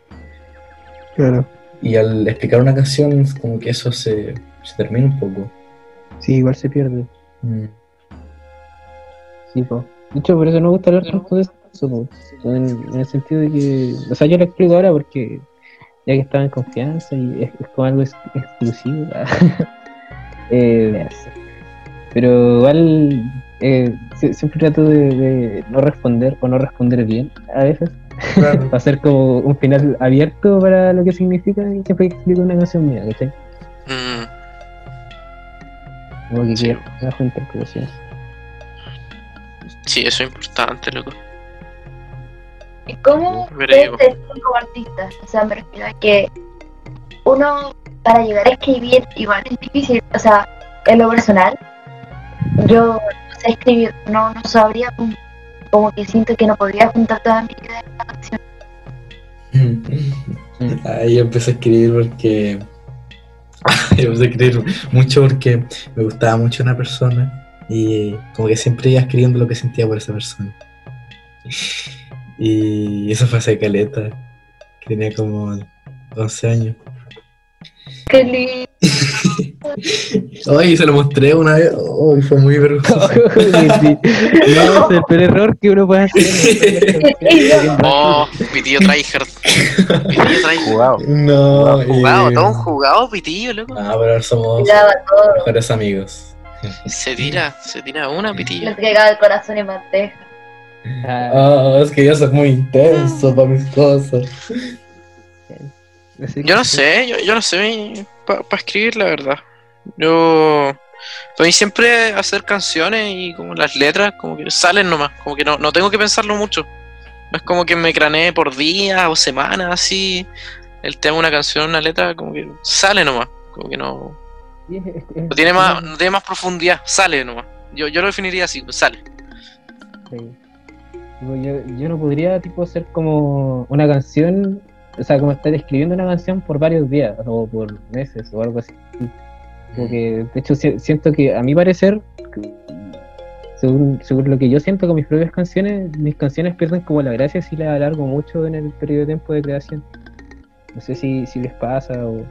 Claro. Y al explicar una canción, como que eso se, se termina un poco. Sí, igual se pierde. Mm. Sí, po. De hecho, por eso no me gusta hablar tanto de eso. En, en el sentido de que, o sea, yo lo explico ahora porque ya que estaba en confianza y es, es como algo ex- exclusivo. Eh, pero igual eh, si- siempre trato de, de no responder o no responder bien a veces. Claro. Para hacer como un final abierto para lo que significa y siempre que explico una canción mía, ¿cachai? Mm, Como que Sí. quede bajo interpretación. sí, eso es importante, loco. ¿Y cómo ustedes como artistas? O sea, me refiero a que uno, para llegar a escribir, igual es difícil. O sea, en lo personal, yo no sé escribir, no, no sabría, como, como que siento que no podría juntar toda mi idea en una canción. Ahí yo empecé a escribir porque. yo empecé a escribir mucho porque me gustaba mucho una persona y como que siempre iba escribiendo lo que sentía por esa persona. Y eso fue hace caleta, que tenía como 11 años. Qué lindo. Ay, se lo mostré una vez, oh, fue muy vergonzoso. Sí. No, es el peor error que uno puede hacer. Oh, pitillo tryhard. Pitillo tryhard. Jugado. No, Jugado, y- todo un jugado, pitillo, loco. Ah, pero ahora somos mejores amigos. Se tira, se tira una, pitillo. les pegaba el corazón en bandeja. Ah, Ah, es que yo soy muy intenso para mis cosas. Yo no sé, yo, yo no sé para escribir, la verdad. Yo. Para mí siempre hacer canciones y como las letras, como que salen nomás, como que no, no tengo que pensarlo mucho. No es como que me craneé por días o semanas así. El tema de una canción, una letra, como que sale nomás. Como que no. No tiene más, no tiene más profundidad, sale nomás. Yo, yo lo definiría así, sale. Sí. Yo, yo no podría tipo hacer como una canción, o sea, como estar escribiendo una canción por varios días o por meses o algo así. Como que, de hecho, si- siento que a mi parecer, según, según lo que yo siento con mis propias canciones, mis canciones pierden como la gracia si las alargo mucho en el periodo de tiempo de creación. No sé si, si les pasa o...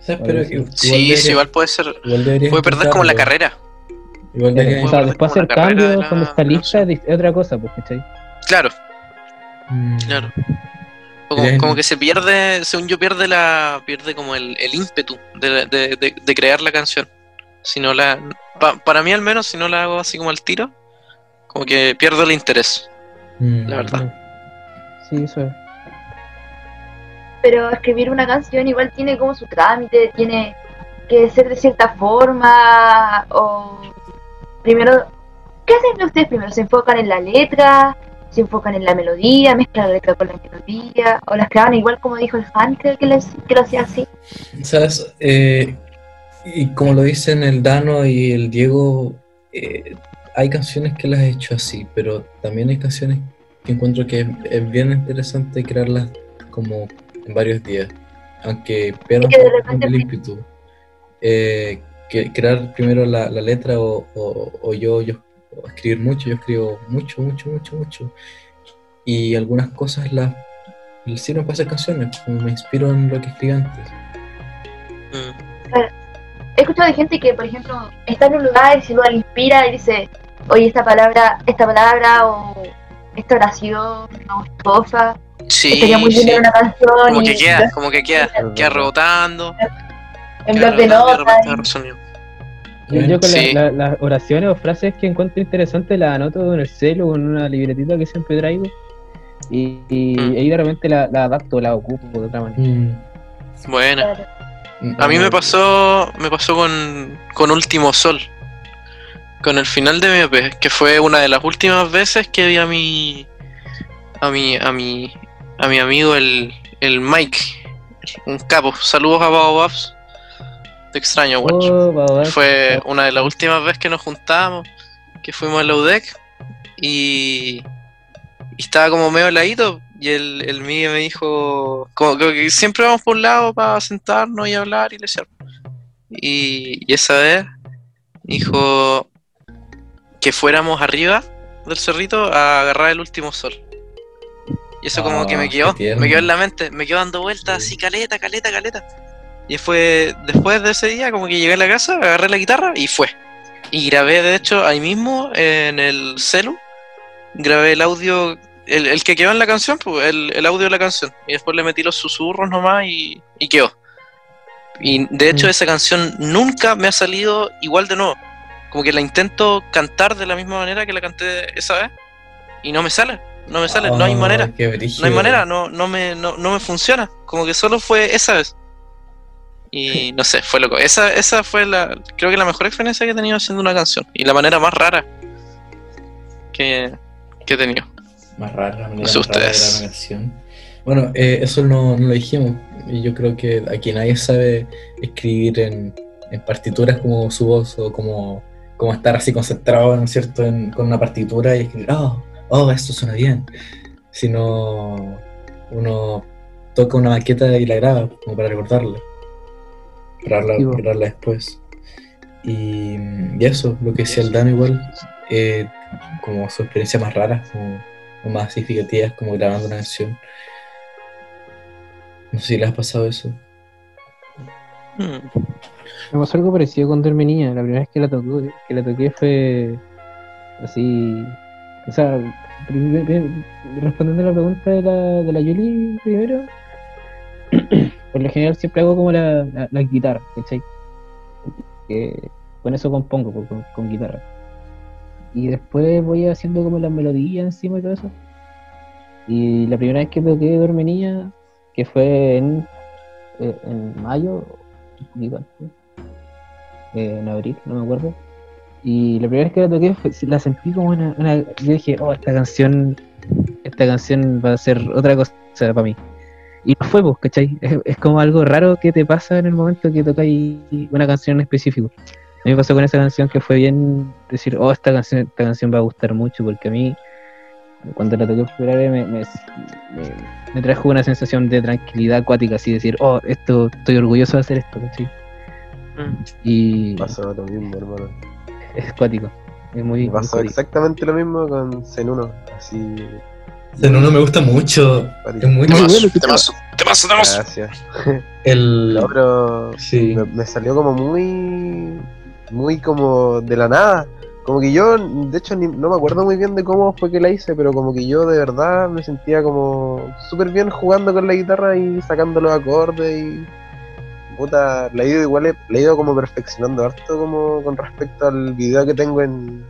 ¿Sabes? Pero que igual Sí, debería- sí, igual puede ser. igual Puede perder como la carrera. Igual debería- o sea, después hacer cambios la cuando está lista es otra cosa, pues, ¿cachai? Claro, Mm, claro. O como, que se pierde, según yo, pierde la pierde como el, el ímpetu de, de- de- de crear la canción. Si no la, pa- para mí al menos, si no la hago así como al tiro, como que pierdo el interés, mm, la verdad. Sí, eso es. Pero escribir una canción igual tiene como su trámite, tiene que ser de cierta forma, o primero, ¿qué hacen ustedes primero? ¿Se enfocan en la letra? ¿Se enfocan en la melodía? ¿Mezclan la letra con la melodía? ¿O las creaban igual como dijo el Han, creo que, les- que lo hacía así? ¿Sabes? Eh, y como lo dicen el Dano y el Diego, eh, hay canciones que las he hecho así, pero también hay canciones que encuentro que es, es bien interesante crearlas como en varios días, aunque pierdan un poco el ímpetu. Eh, crear primero la, la letra o, o- o yo, yo o escribir mucho, yo escribo mucho, mucho, mucho, mucho. Y algunas cosas las sirven para hacer canciones, como me inspiro en lo que escribí antes. Mm. He escuchado de gente que, por ejemplo, está en un lugar y se lo inspira y dice, oye, esta palabra, esta palabra o esta oración o esta cosa, Sí, estaría muy bien sí. una canción Como y que queda, como que queda, queda rebotando. en y de notas. Yo, yo con la- Sí. la- las oraciones o frases que encuentro interesantes las anoto en el celo o en una libretita que siempre traigo. Y, y Mm. ahí de repente la, la adapto, la ocupo de otra manera. Mm. Buena. Claro. A mí me pasó, me pasó con, con Último Sol, con el final de mi EP, que fue una de las últimas veces que vi a mi, a mi, a mi, a mi amigo el, el Mike, un capo. Saludos a Baobabs. Te extraño, guacho. Oh. Fue una de las últimas veces que nos juntamos, que fuimos a la UDEC y, y estaba como medio heladito y el, el Miguel me dijo, como, como que siempre vamos por un lado para sentarnos y hablar y lesear. Y, y esa vez dijo que fuéramos arriba del cerrito a agarrar el último sol. Y eso como que Ah, me qué quedó, me quedó en la mente, me quedó dando vueltas así, caleta, caleta, caleta. Y fue después de ese día, como que llegué a la casa, agarré la guitarra y fue. Y grabé, de hecho, ahí mismo en el celu, grabé el audio, el, el que quedó en la canción, pues, el, el audio de la canción. Y después le metí los susurros nomás y, y quedó. Y de hecho, Mm. esa canción nunca me ha salido igual de nuevo. Como que la intento cantar de la misma manera que la canté esa vez y no me sale, no me sale, no hay Ah, manera. No hay manera, no, no, me, no, no me funciona. Como que solo fue esa vez. Y no sé, fue loco. Esa, esa fue la, creo que la mejor experiencia que he tenido haciendo una canción. Y la manera más rara que, que he tenido. Más rara, la manera No sé más rara de ustedes. grabar una canción. Bueno, eh, eso no, no lo dijimos. Y yo creo que aquí nadie sabe escribir en, en partituras como su voz o como, como estar así concentrado, ¿no es cierto?, en- con una partitura y escribir, oh, oh, esto suena bien. Sino uno toca una maqueta y la graba como para recordarla. Para hablar- Sí, después. Y, y eso, lo que decía el Dan igual, eh, como su experiencia más rara, como, o más significativas, como grabando una canción. No sé si les ha pasado eso. Mm. Me pasó algo parecido con Duerme Niña. La primera vez que la toqué, que la toqué fue así. O sea, respondiendo a la pregunta de la, de la Yuli primero, por lo general siempre hago como la, la, la guitarra, ¿cachai? Que con eso compongo, pues, con, guitarra. Y después voy haciendo como las melodías encima y todo eso. Y la primera vez que toqué Duerme que fue en, eh, en mayo, eh, en abril, no me acuerdo. Y la primera vez que la toqué fue- la sentí como una, una- Yo dije, oh, esta canción, esta canción va a ser otra cosa para mí. Y no fue, pues, ¿cachai? Es, es como algo raro que te pasa en el momento que tocáis una canción en específico. A mí me pasó con esa canción que fue bien decir, oh, esta canción, esta canción va a gustar mucho, porque a mí, cuando la toqué por me, me, me- me trajo una sensación de tranquilidad acuática, así decir, oh, esto, estoy orgulloso de hacer esto, ¿cachai? Mm. Y Pasó lo mismo, hermano. es acuático, es muy, pasó exactamente lo mismo con Zen 1. Así. No, no me gusta mucho. Es muy Te Muy paso, bueno, te paso, te paso, te paso. Gracias. el. No, pero Sí. me, me salió como muy. Muy como de la nada. como que yo, de hecho, ni- no me acuerdo muy bien de cómo fue que la hice, pero como que yo de verdad me sentía como súper bien jugando con la guitarra y sacando los acordes y. Puta, la he ido igual, la he ido como perfeccionando harto como con respecto al video que tengo en, en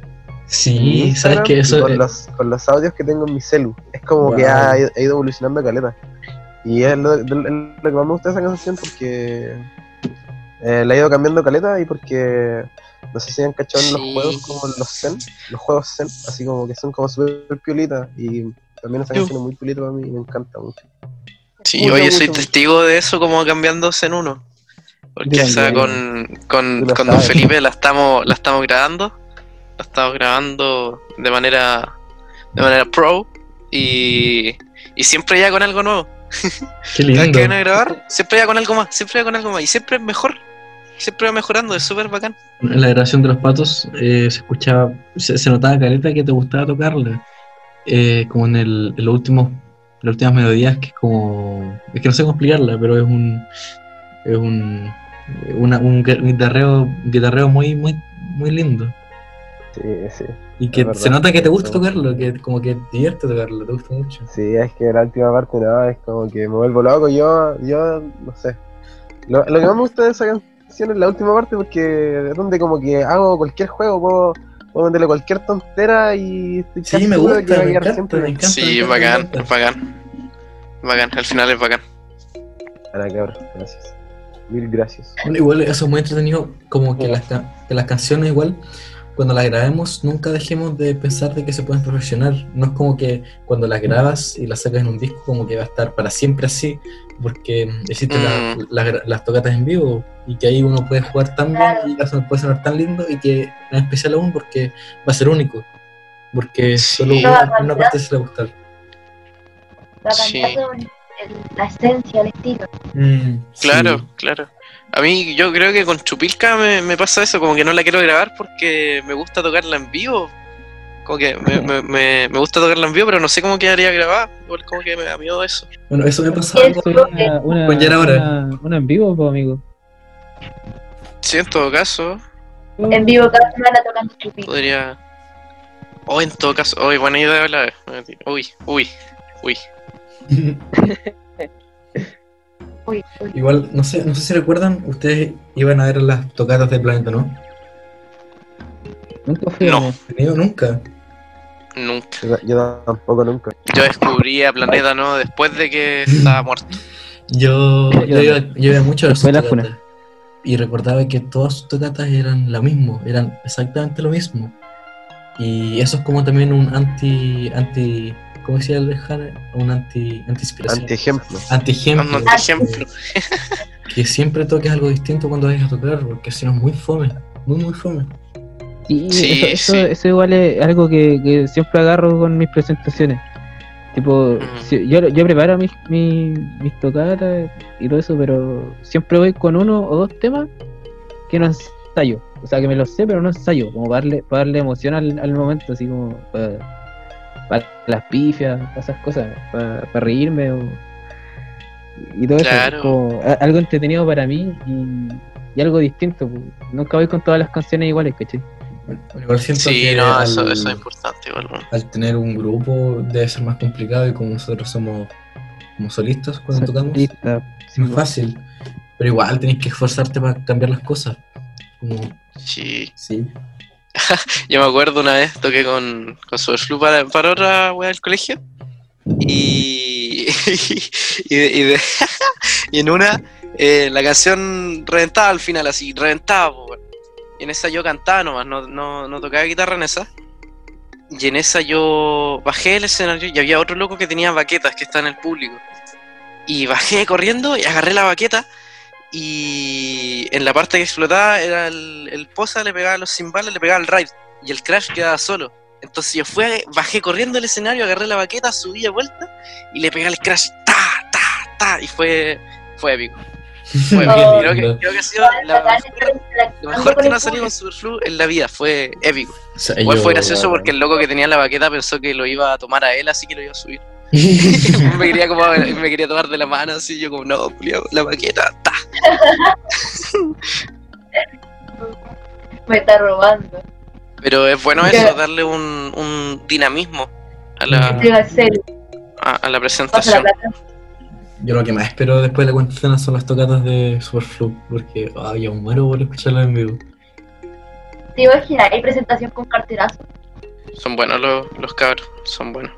Sí, sabes que eso. con, eh, los, con los audios que tengo en mi celu. Es como Wow. que ha, ha ido evolucionando caleta. Y es lo, lo que más me gusta de esa canción porque eh, la ha ido cambiando caleta y porque no sé si han cachado en los Sí. juegos como los Zen, los juegos Zen, así como que son como súper piolitas y también esa Yo. canción es muy piolita para mí y me encanta mucho. Sí, Mucho, oye, soy mucho, testigo de eso como cambiándose en uno. Porque Yo esa también. con, con, con Don. Felipe la estamos, la estamos grabando. La estamos grabando de manera de manera pro y, y siempre ya con algo nuevo. Qué Cada lindo. que viene a grabar, siempre ya con algo más, siempre ya con algo más. Y siempre mejor. Siempre va mejorando, es súper bacán. En la grabación de los patos eh, se escuchaba, se, se notaba careta que te gustaba tocarla. Eh, como en, el, en los últimos, las últimas melodías, que es como. Es que no sé cómo explicarla, pero es un. Es un. una- un gu- guitarreo, guitarreo muy, muy, muy lindo. Sí, sí. Y que verdad. se nota que te gusta tocarlo, que como que te divierte tocarlo, te gusta mucho. Sí, es que la última parte no, es como que me vuelvo loco, yo, yo, no sé. Lo, lo que más me gusta de esa canción es la última parte porque es donde como que hago cualquier juego, puedo, puedo meterle cualquier tontera y estoy Sí, me gusta, que me encanta, siempre me encanta. Sí, es bacán, es bacán. Bacán, al final es bacán. Ahora, cabrón, gracias. Mil gracias. Bueno, igual eso es muy entretenido, como que las, que las canciones igual, cuando las grabemos, nunca dejemos de pensar de que se pueden perfeccionar. No es como que cuando las grabas y las sacas en un disco, como que va a estar para siempre así, porque existen Mm. las las tocatas en vivo y que ahí uno puede jugar tan bien y eso puede sonar tan lindo y que es especial aún porque va a ser único. Porque Sí. solo una, parte se le va a gustar. La Sí. el- la esencia, el estilo. Mm, Claro, sí. claro. A mí yo creo que con Chupilca me, me pasa eso, como que no la quiero grabar porque me gusta tocarla en vivo. Como que me, me, me, me gusta tocarla en vivo, pero no sé cómo quedaría grabada. Igual como que me da miedo eso. Bueno, eso me pasa una, una, Con Yara ahora. una, una en vivo, pues, amigo. Sí, en todo caso, En vivo cada semana tocando chupito. podría... O en todo caso, uy, buena idea hablar. Uy, uy, uy. Uy, uy. Igual, no sé, no sé si recuerdan, ustedes iban a ver las tocatas del planeta, ¿no? Nunca fui No. Nunca. Nunca. Yo, yo tampoco nunca. Yo descubrí a Planeta, ¿no? Después de que estaba muerto. Yo, Yo yo, iba, yo iba mucho a ver sus Después de la tocatas. Y recordaba que todas sus tocatas eran lo mismo, eran exactamente lo mismo. Y eso es como también un anti, anti, ¿cómo decía el Jane? Un anti, anti inspiración. Antiejemplo. Anti-ejemplo. Que siempre toques algo distinto cuando vayas a tocar, porque si no es muy fome, muy muy fome. Sí, Sí, eso, eso, sí. eso igual es algo que, que siempre agarro con mis presentaciones. Tipo, Mm. si- yo, yo preparo mis, mis, mis tocatas y todo eso, pero siempre voy con uno o dos temas que no ensayo. O sea, que me los sé, pero no ensayo, como para darle, para darle emoción al, al momento, así como para, para las pifias, para esas cosas, para, para reírme o, y todo Claro. eso. Como a- algo entretenido para mí y, y algo distinto. pues. Nunca voy con todas las canciones iguales, ¿cachai? Bueno, igual siento Sí, que no, al, eso, eso es importante. Igual, bueno. al tener un grupo debe ser más complicado y como nosotros somos como solistas cuando tocamos, Solista, es más fácil. Pero igual tenés que esforzarte para cambiar las cosas. Como, Sí. sí. Yo me acuerdo una vez toqué con, con Superflu para, para otra wea del colegio. Y, y, de- y de- y en una, eh, la canción reventaba al final, así, reventaba. po. Y en esa yo cantaba nomás, no, no, no tocaba guitarra en esa. Y en esa yo bajé del escenario y había otro loco que tenía baquetas que está en el público. Y bajé corriendo y agarré la baqueta. Y en la parte que explotaba era el, el posa, le pegaba los cimbales, le pegaba el ride. Y el crash quedaba solo. Entonces yo fui, a- bajé corriendo del escenario, agarré la baqueta, subí de vuelta y le pegué el crash. ¡Ta, ta, ta! Y fue, fue épico. Fue épico. Oh. Creo, que, creo que ha sido la mejor, lo mejor que nos ha salido con Superflu en la vida. Fue épico. O sea, Igual yo- fue gracioso porque el loco que tenía la baqueta pensó que lo iba a tomar a él, así que lo iba a subir. me, quería como, me quería tomar de la mano, así yo como, no, culiao, la baqueta, ta. Me está robando. Pero es bueno Ya. eso, darle un, un dinamismo a la, a, a la presentación. Yo lo que más espero después de la cuarentena son las tocatas de Superflu, porque ay, yo muero por escucharlo en vivo. ¿Te imaginas? Hay presentación con carterazo. Son buenos los, los cabros, son buenos.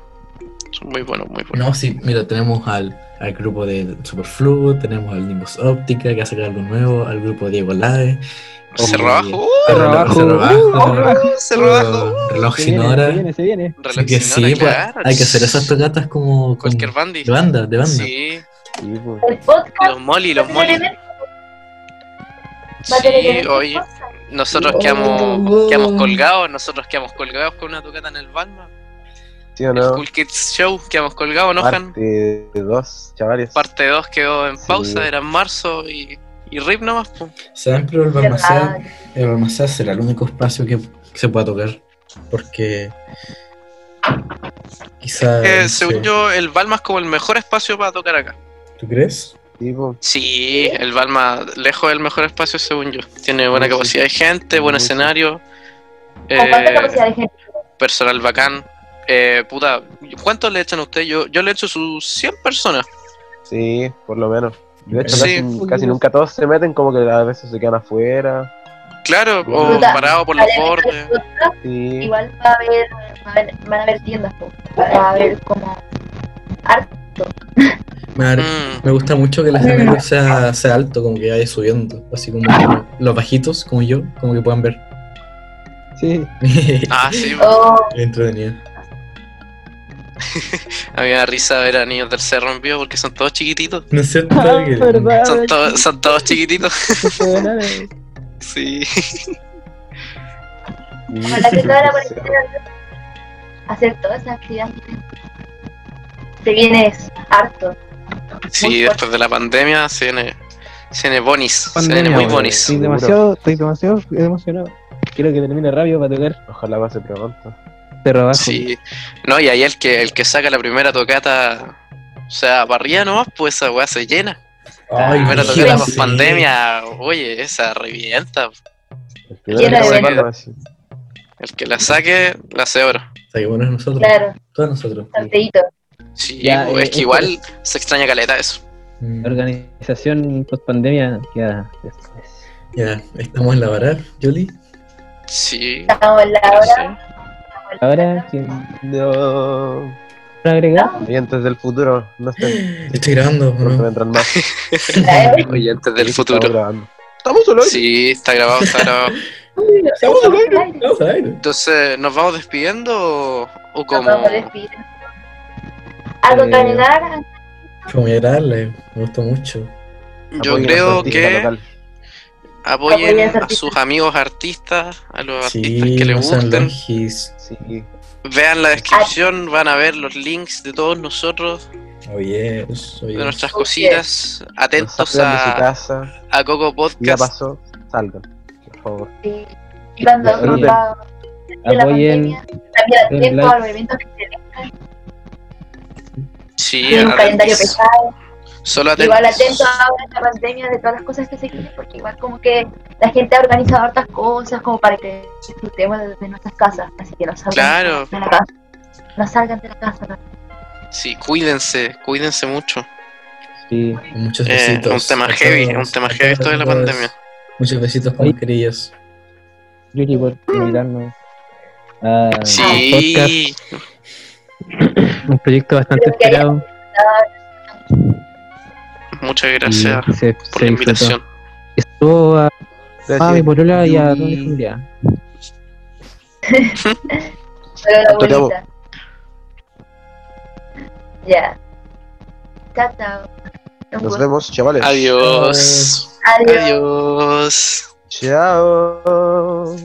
Son muy buenos, muy buenos. No, sí, mira, tenemos al, al grupo de Superflu, tenemos al Nimbus Óptica que va a sacar algo nuevo, al grupo Diego Live, Cerro abajo, uh, Cerro abajo. Cerro uh, reloj Se sin viene, hora. se viene, se viene. Que sí, pues, claro. hay que hacer esas tocatas como con- Cualquier bandi. de banda, de banda. Sí, Sí, pues. El podcast los molly, los molly. Sí, oye, nosotros quedamos, oh. quedamos colgados, nosotros quedamos colgados con una tocata en el Balma. ¿Sí o El no? Cool Kids Show, quedamos colgados, ¿no, Han? Parte 2, chavales. Parte 2 quedó en Sí. pausa, era en marzo y, y RIP nomás. ¿Saben? Pero el. Balmaceda, el Balmaceda será el único espacio que, que se pueda tocar. Porque. Quizá. Que no según sé, yo, el Balma es como el mejor espacio para tocar acá. ¿Tú crees? Sí, el Balma, lejos del mejor espacio, según yo. Tiene buena Sí, sí. capacidad de gente, buen escenario, ¿Con cuánta eh, capacidad de gente? personal bacán. Eh, puta, ¿cuántos le echan a usted? Yo, yo le echo sus 100 personas. Sí, por lo menos. De hecho, Sí. casi, casi nunca todos se meten, como que a veces se quedan afuera. Claro, o Puta, parado por los bordes. Sí, Igual va a haber, va a haber- van a haber tiendas, va a haber como dar- Mm, me gusta mucho que el escenario sea, sea alto, como que vaya subiendo. Así como que los bajitos, como yo, como que puedan ver. Sí. Ah, sí, Oh, Entretenido. a mí me da risa ver a niños del cerro en vivo porque son todos chiquititos. No es cierto, Ah, verdad. Son, todos son todos chiquititos. Fenomenal. Sí. ojalá que toda la cuarentena hacer todas esas actividades. Se viene harto. Sí, Muy después de la pandemia se viene, se viene bonis. se viene muy bonis. Estoy demasiado, estoy demasiado emocionado. Quiero que termine rápido para tocar Ojalá pase pronto. Cerro abajo. Sí. No, y ahí el que, el que saca la primera tocata, o sea, para arriba nomás, pues esa weá se llena. Ay, Primera sí, tocata sí. post pandemia, oye, esa revienta. El que se veneno. manda, sí. El que la saque, la hace oro. Saquémonos nosotros. Claro, Todos nosotros. sorteito. Sí, Ya, pues, eh, es que esto igual se extraña caleta eso. Mm, La organización post pandemia queda después. Ya, estamos en la vara, Yoli. Sí. Estamos en la hora. Ahora, ¿quién No. va a agregar? Oyentes del futuro, no estén. Estoy grabando, ¿o Pronto ¿no? vendrán más. Oyentes del futuro. Estamos solo ahí. Sí, está grabado, está grabado. Estamos al aire, estamos al aire. Entonces, ¿nos vamos despidiendo o, o Nos como...? vamos a despedir. ¿Algo que Eh, agregar? Fue muy agradable, me gustó mucho. Yo Apoyen creo que local. Apoyen a sus amigos artistas, a los artistas que les gusten. Sí. Vean la descripción, van a ver los links de todos nosotros, Oh yes, oh de nuestras Ok. cositas. Atentos a, casa. a Coco Ya Podcast. pasó. Salgan, por favor. Sí. Y cuando Ya, Apoyen que se vengan. Sí, un calendario pesado. Solo atentos. Igual atento ahora en la pandemia de todas las cosas que se vienen, porque igual como que la gente ha organizado hartas cosas como para que disfrutemos de, de nuestras casas, así que no salgan Claro. de la casa. No salgan de la casa. Sí, cuídense, cuídense mucho. Sí. Muchos Eh, besitos. un tema heavy, todos, un tema heavy esto de la pandemia. Muchos besitos con Oye. querillas. Yuri por invitarnos a podcast, Sí, un proyecto bastante Creo que- esperado. Muchas gracias se, por se la invitación. Estuvo a, a mi polola y a toda mi familia. Pero la. Ya. Chao, chao. Nos vemos, chavales. Adiós. Adiós. Adiós. Chao.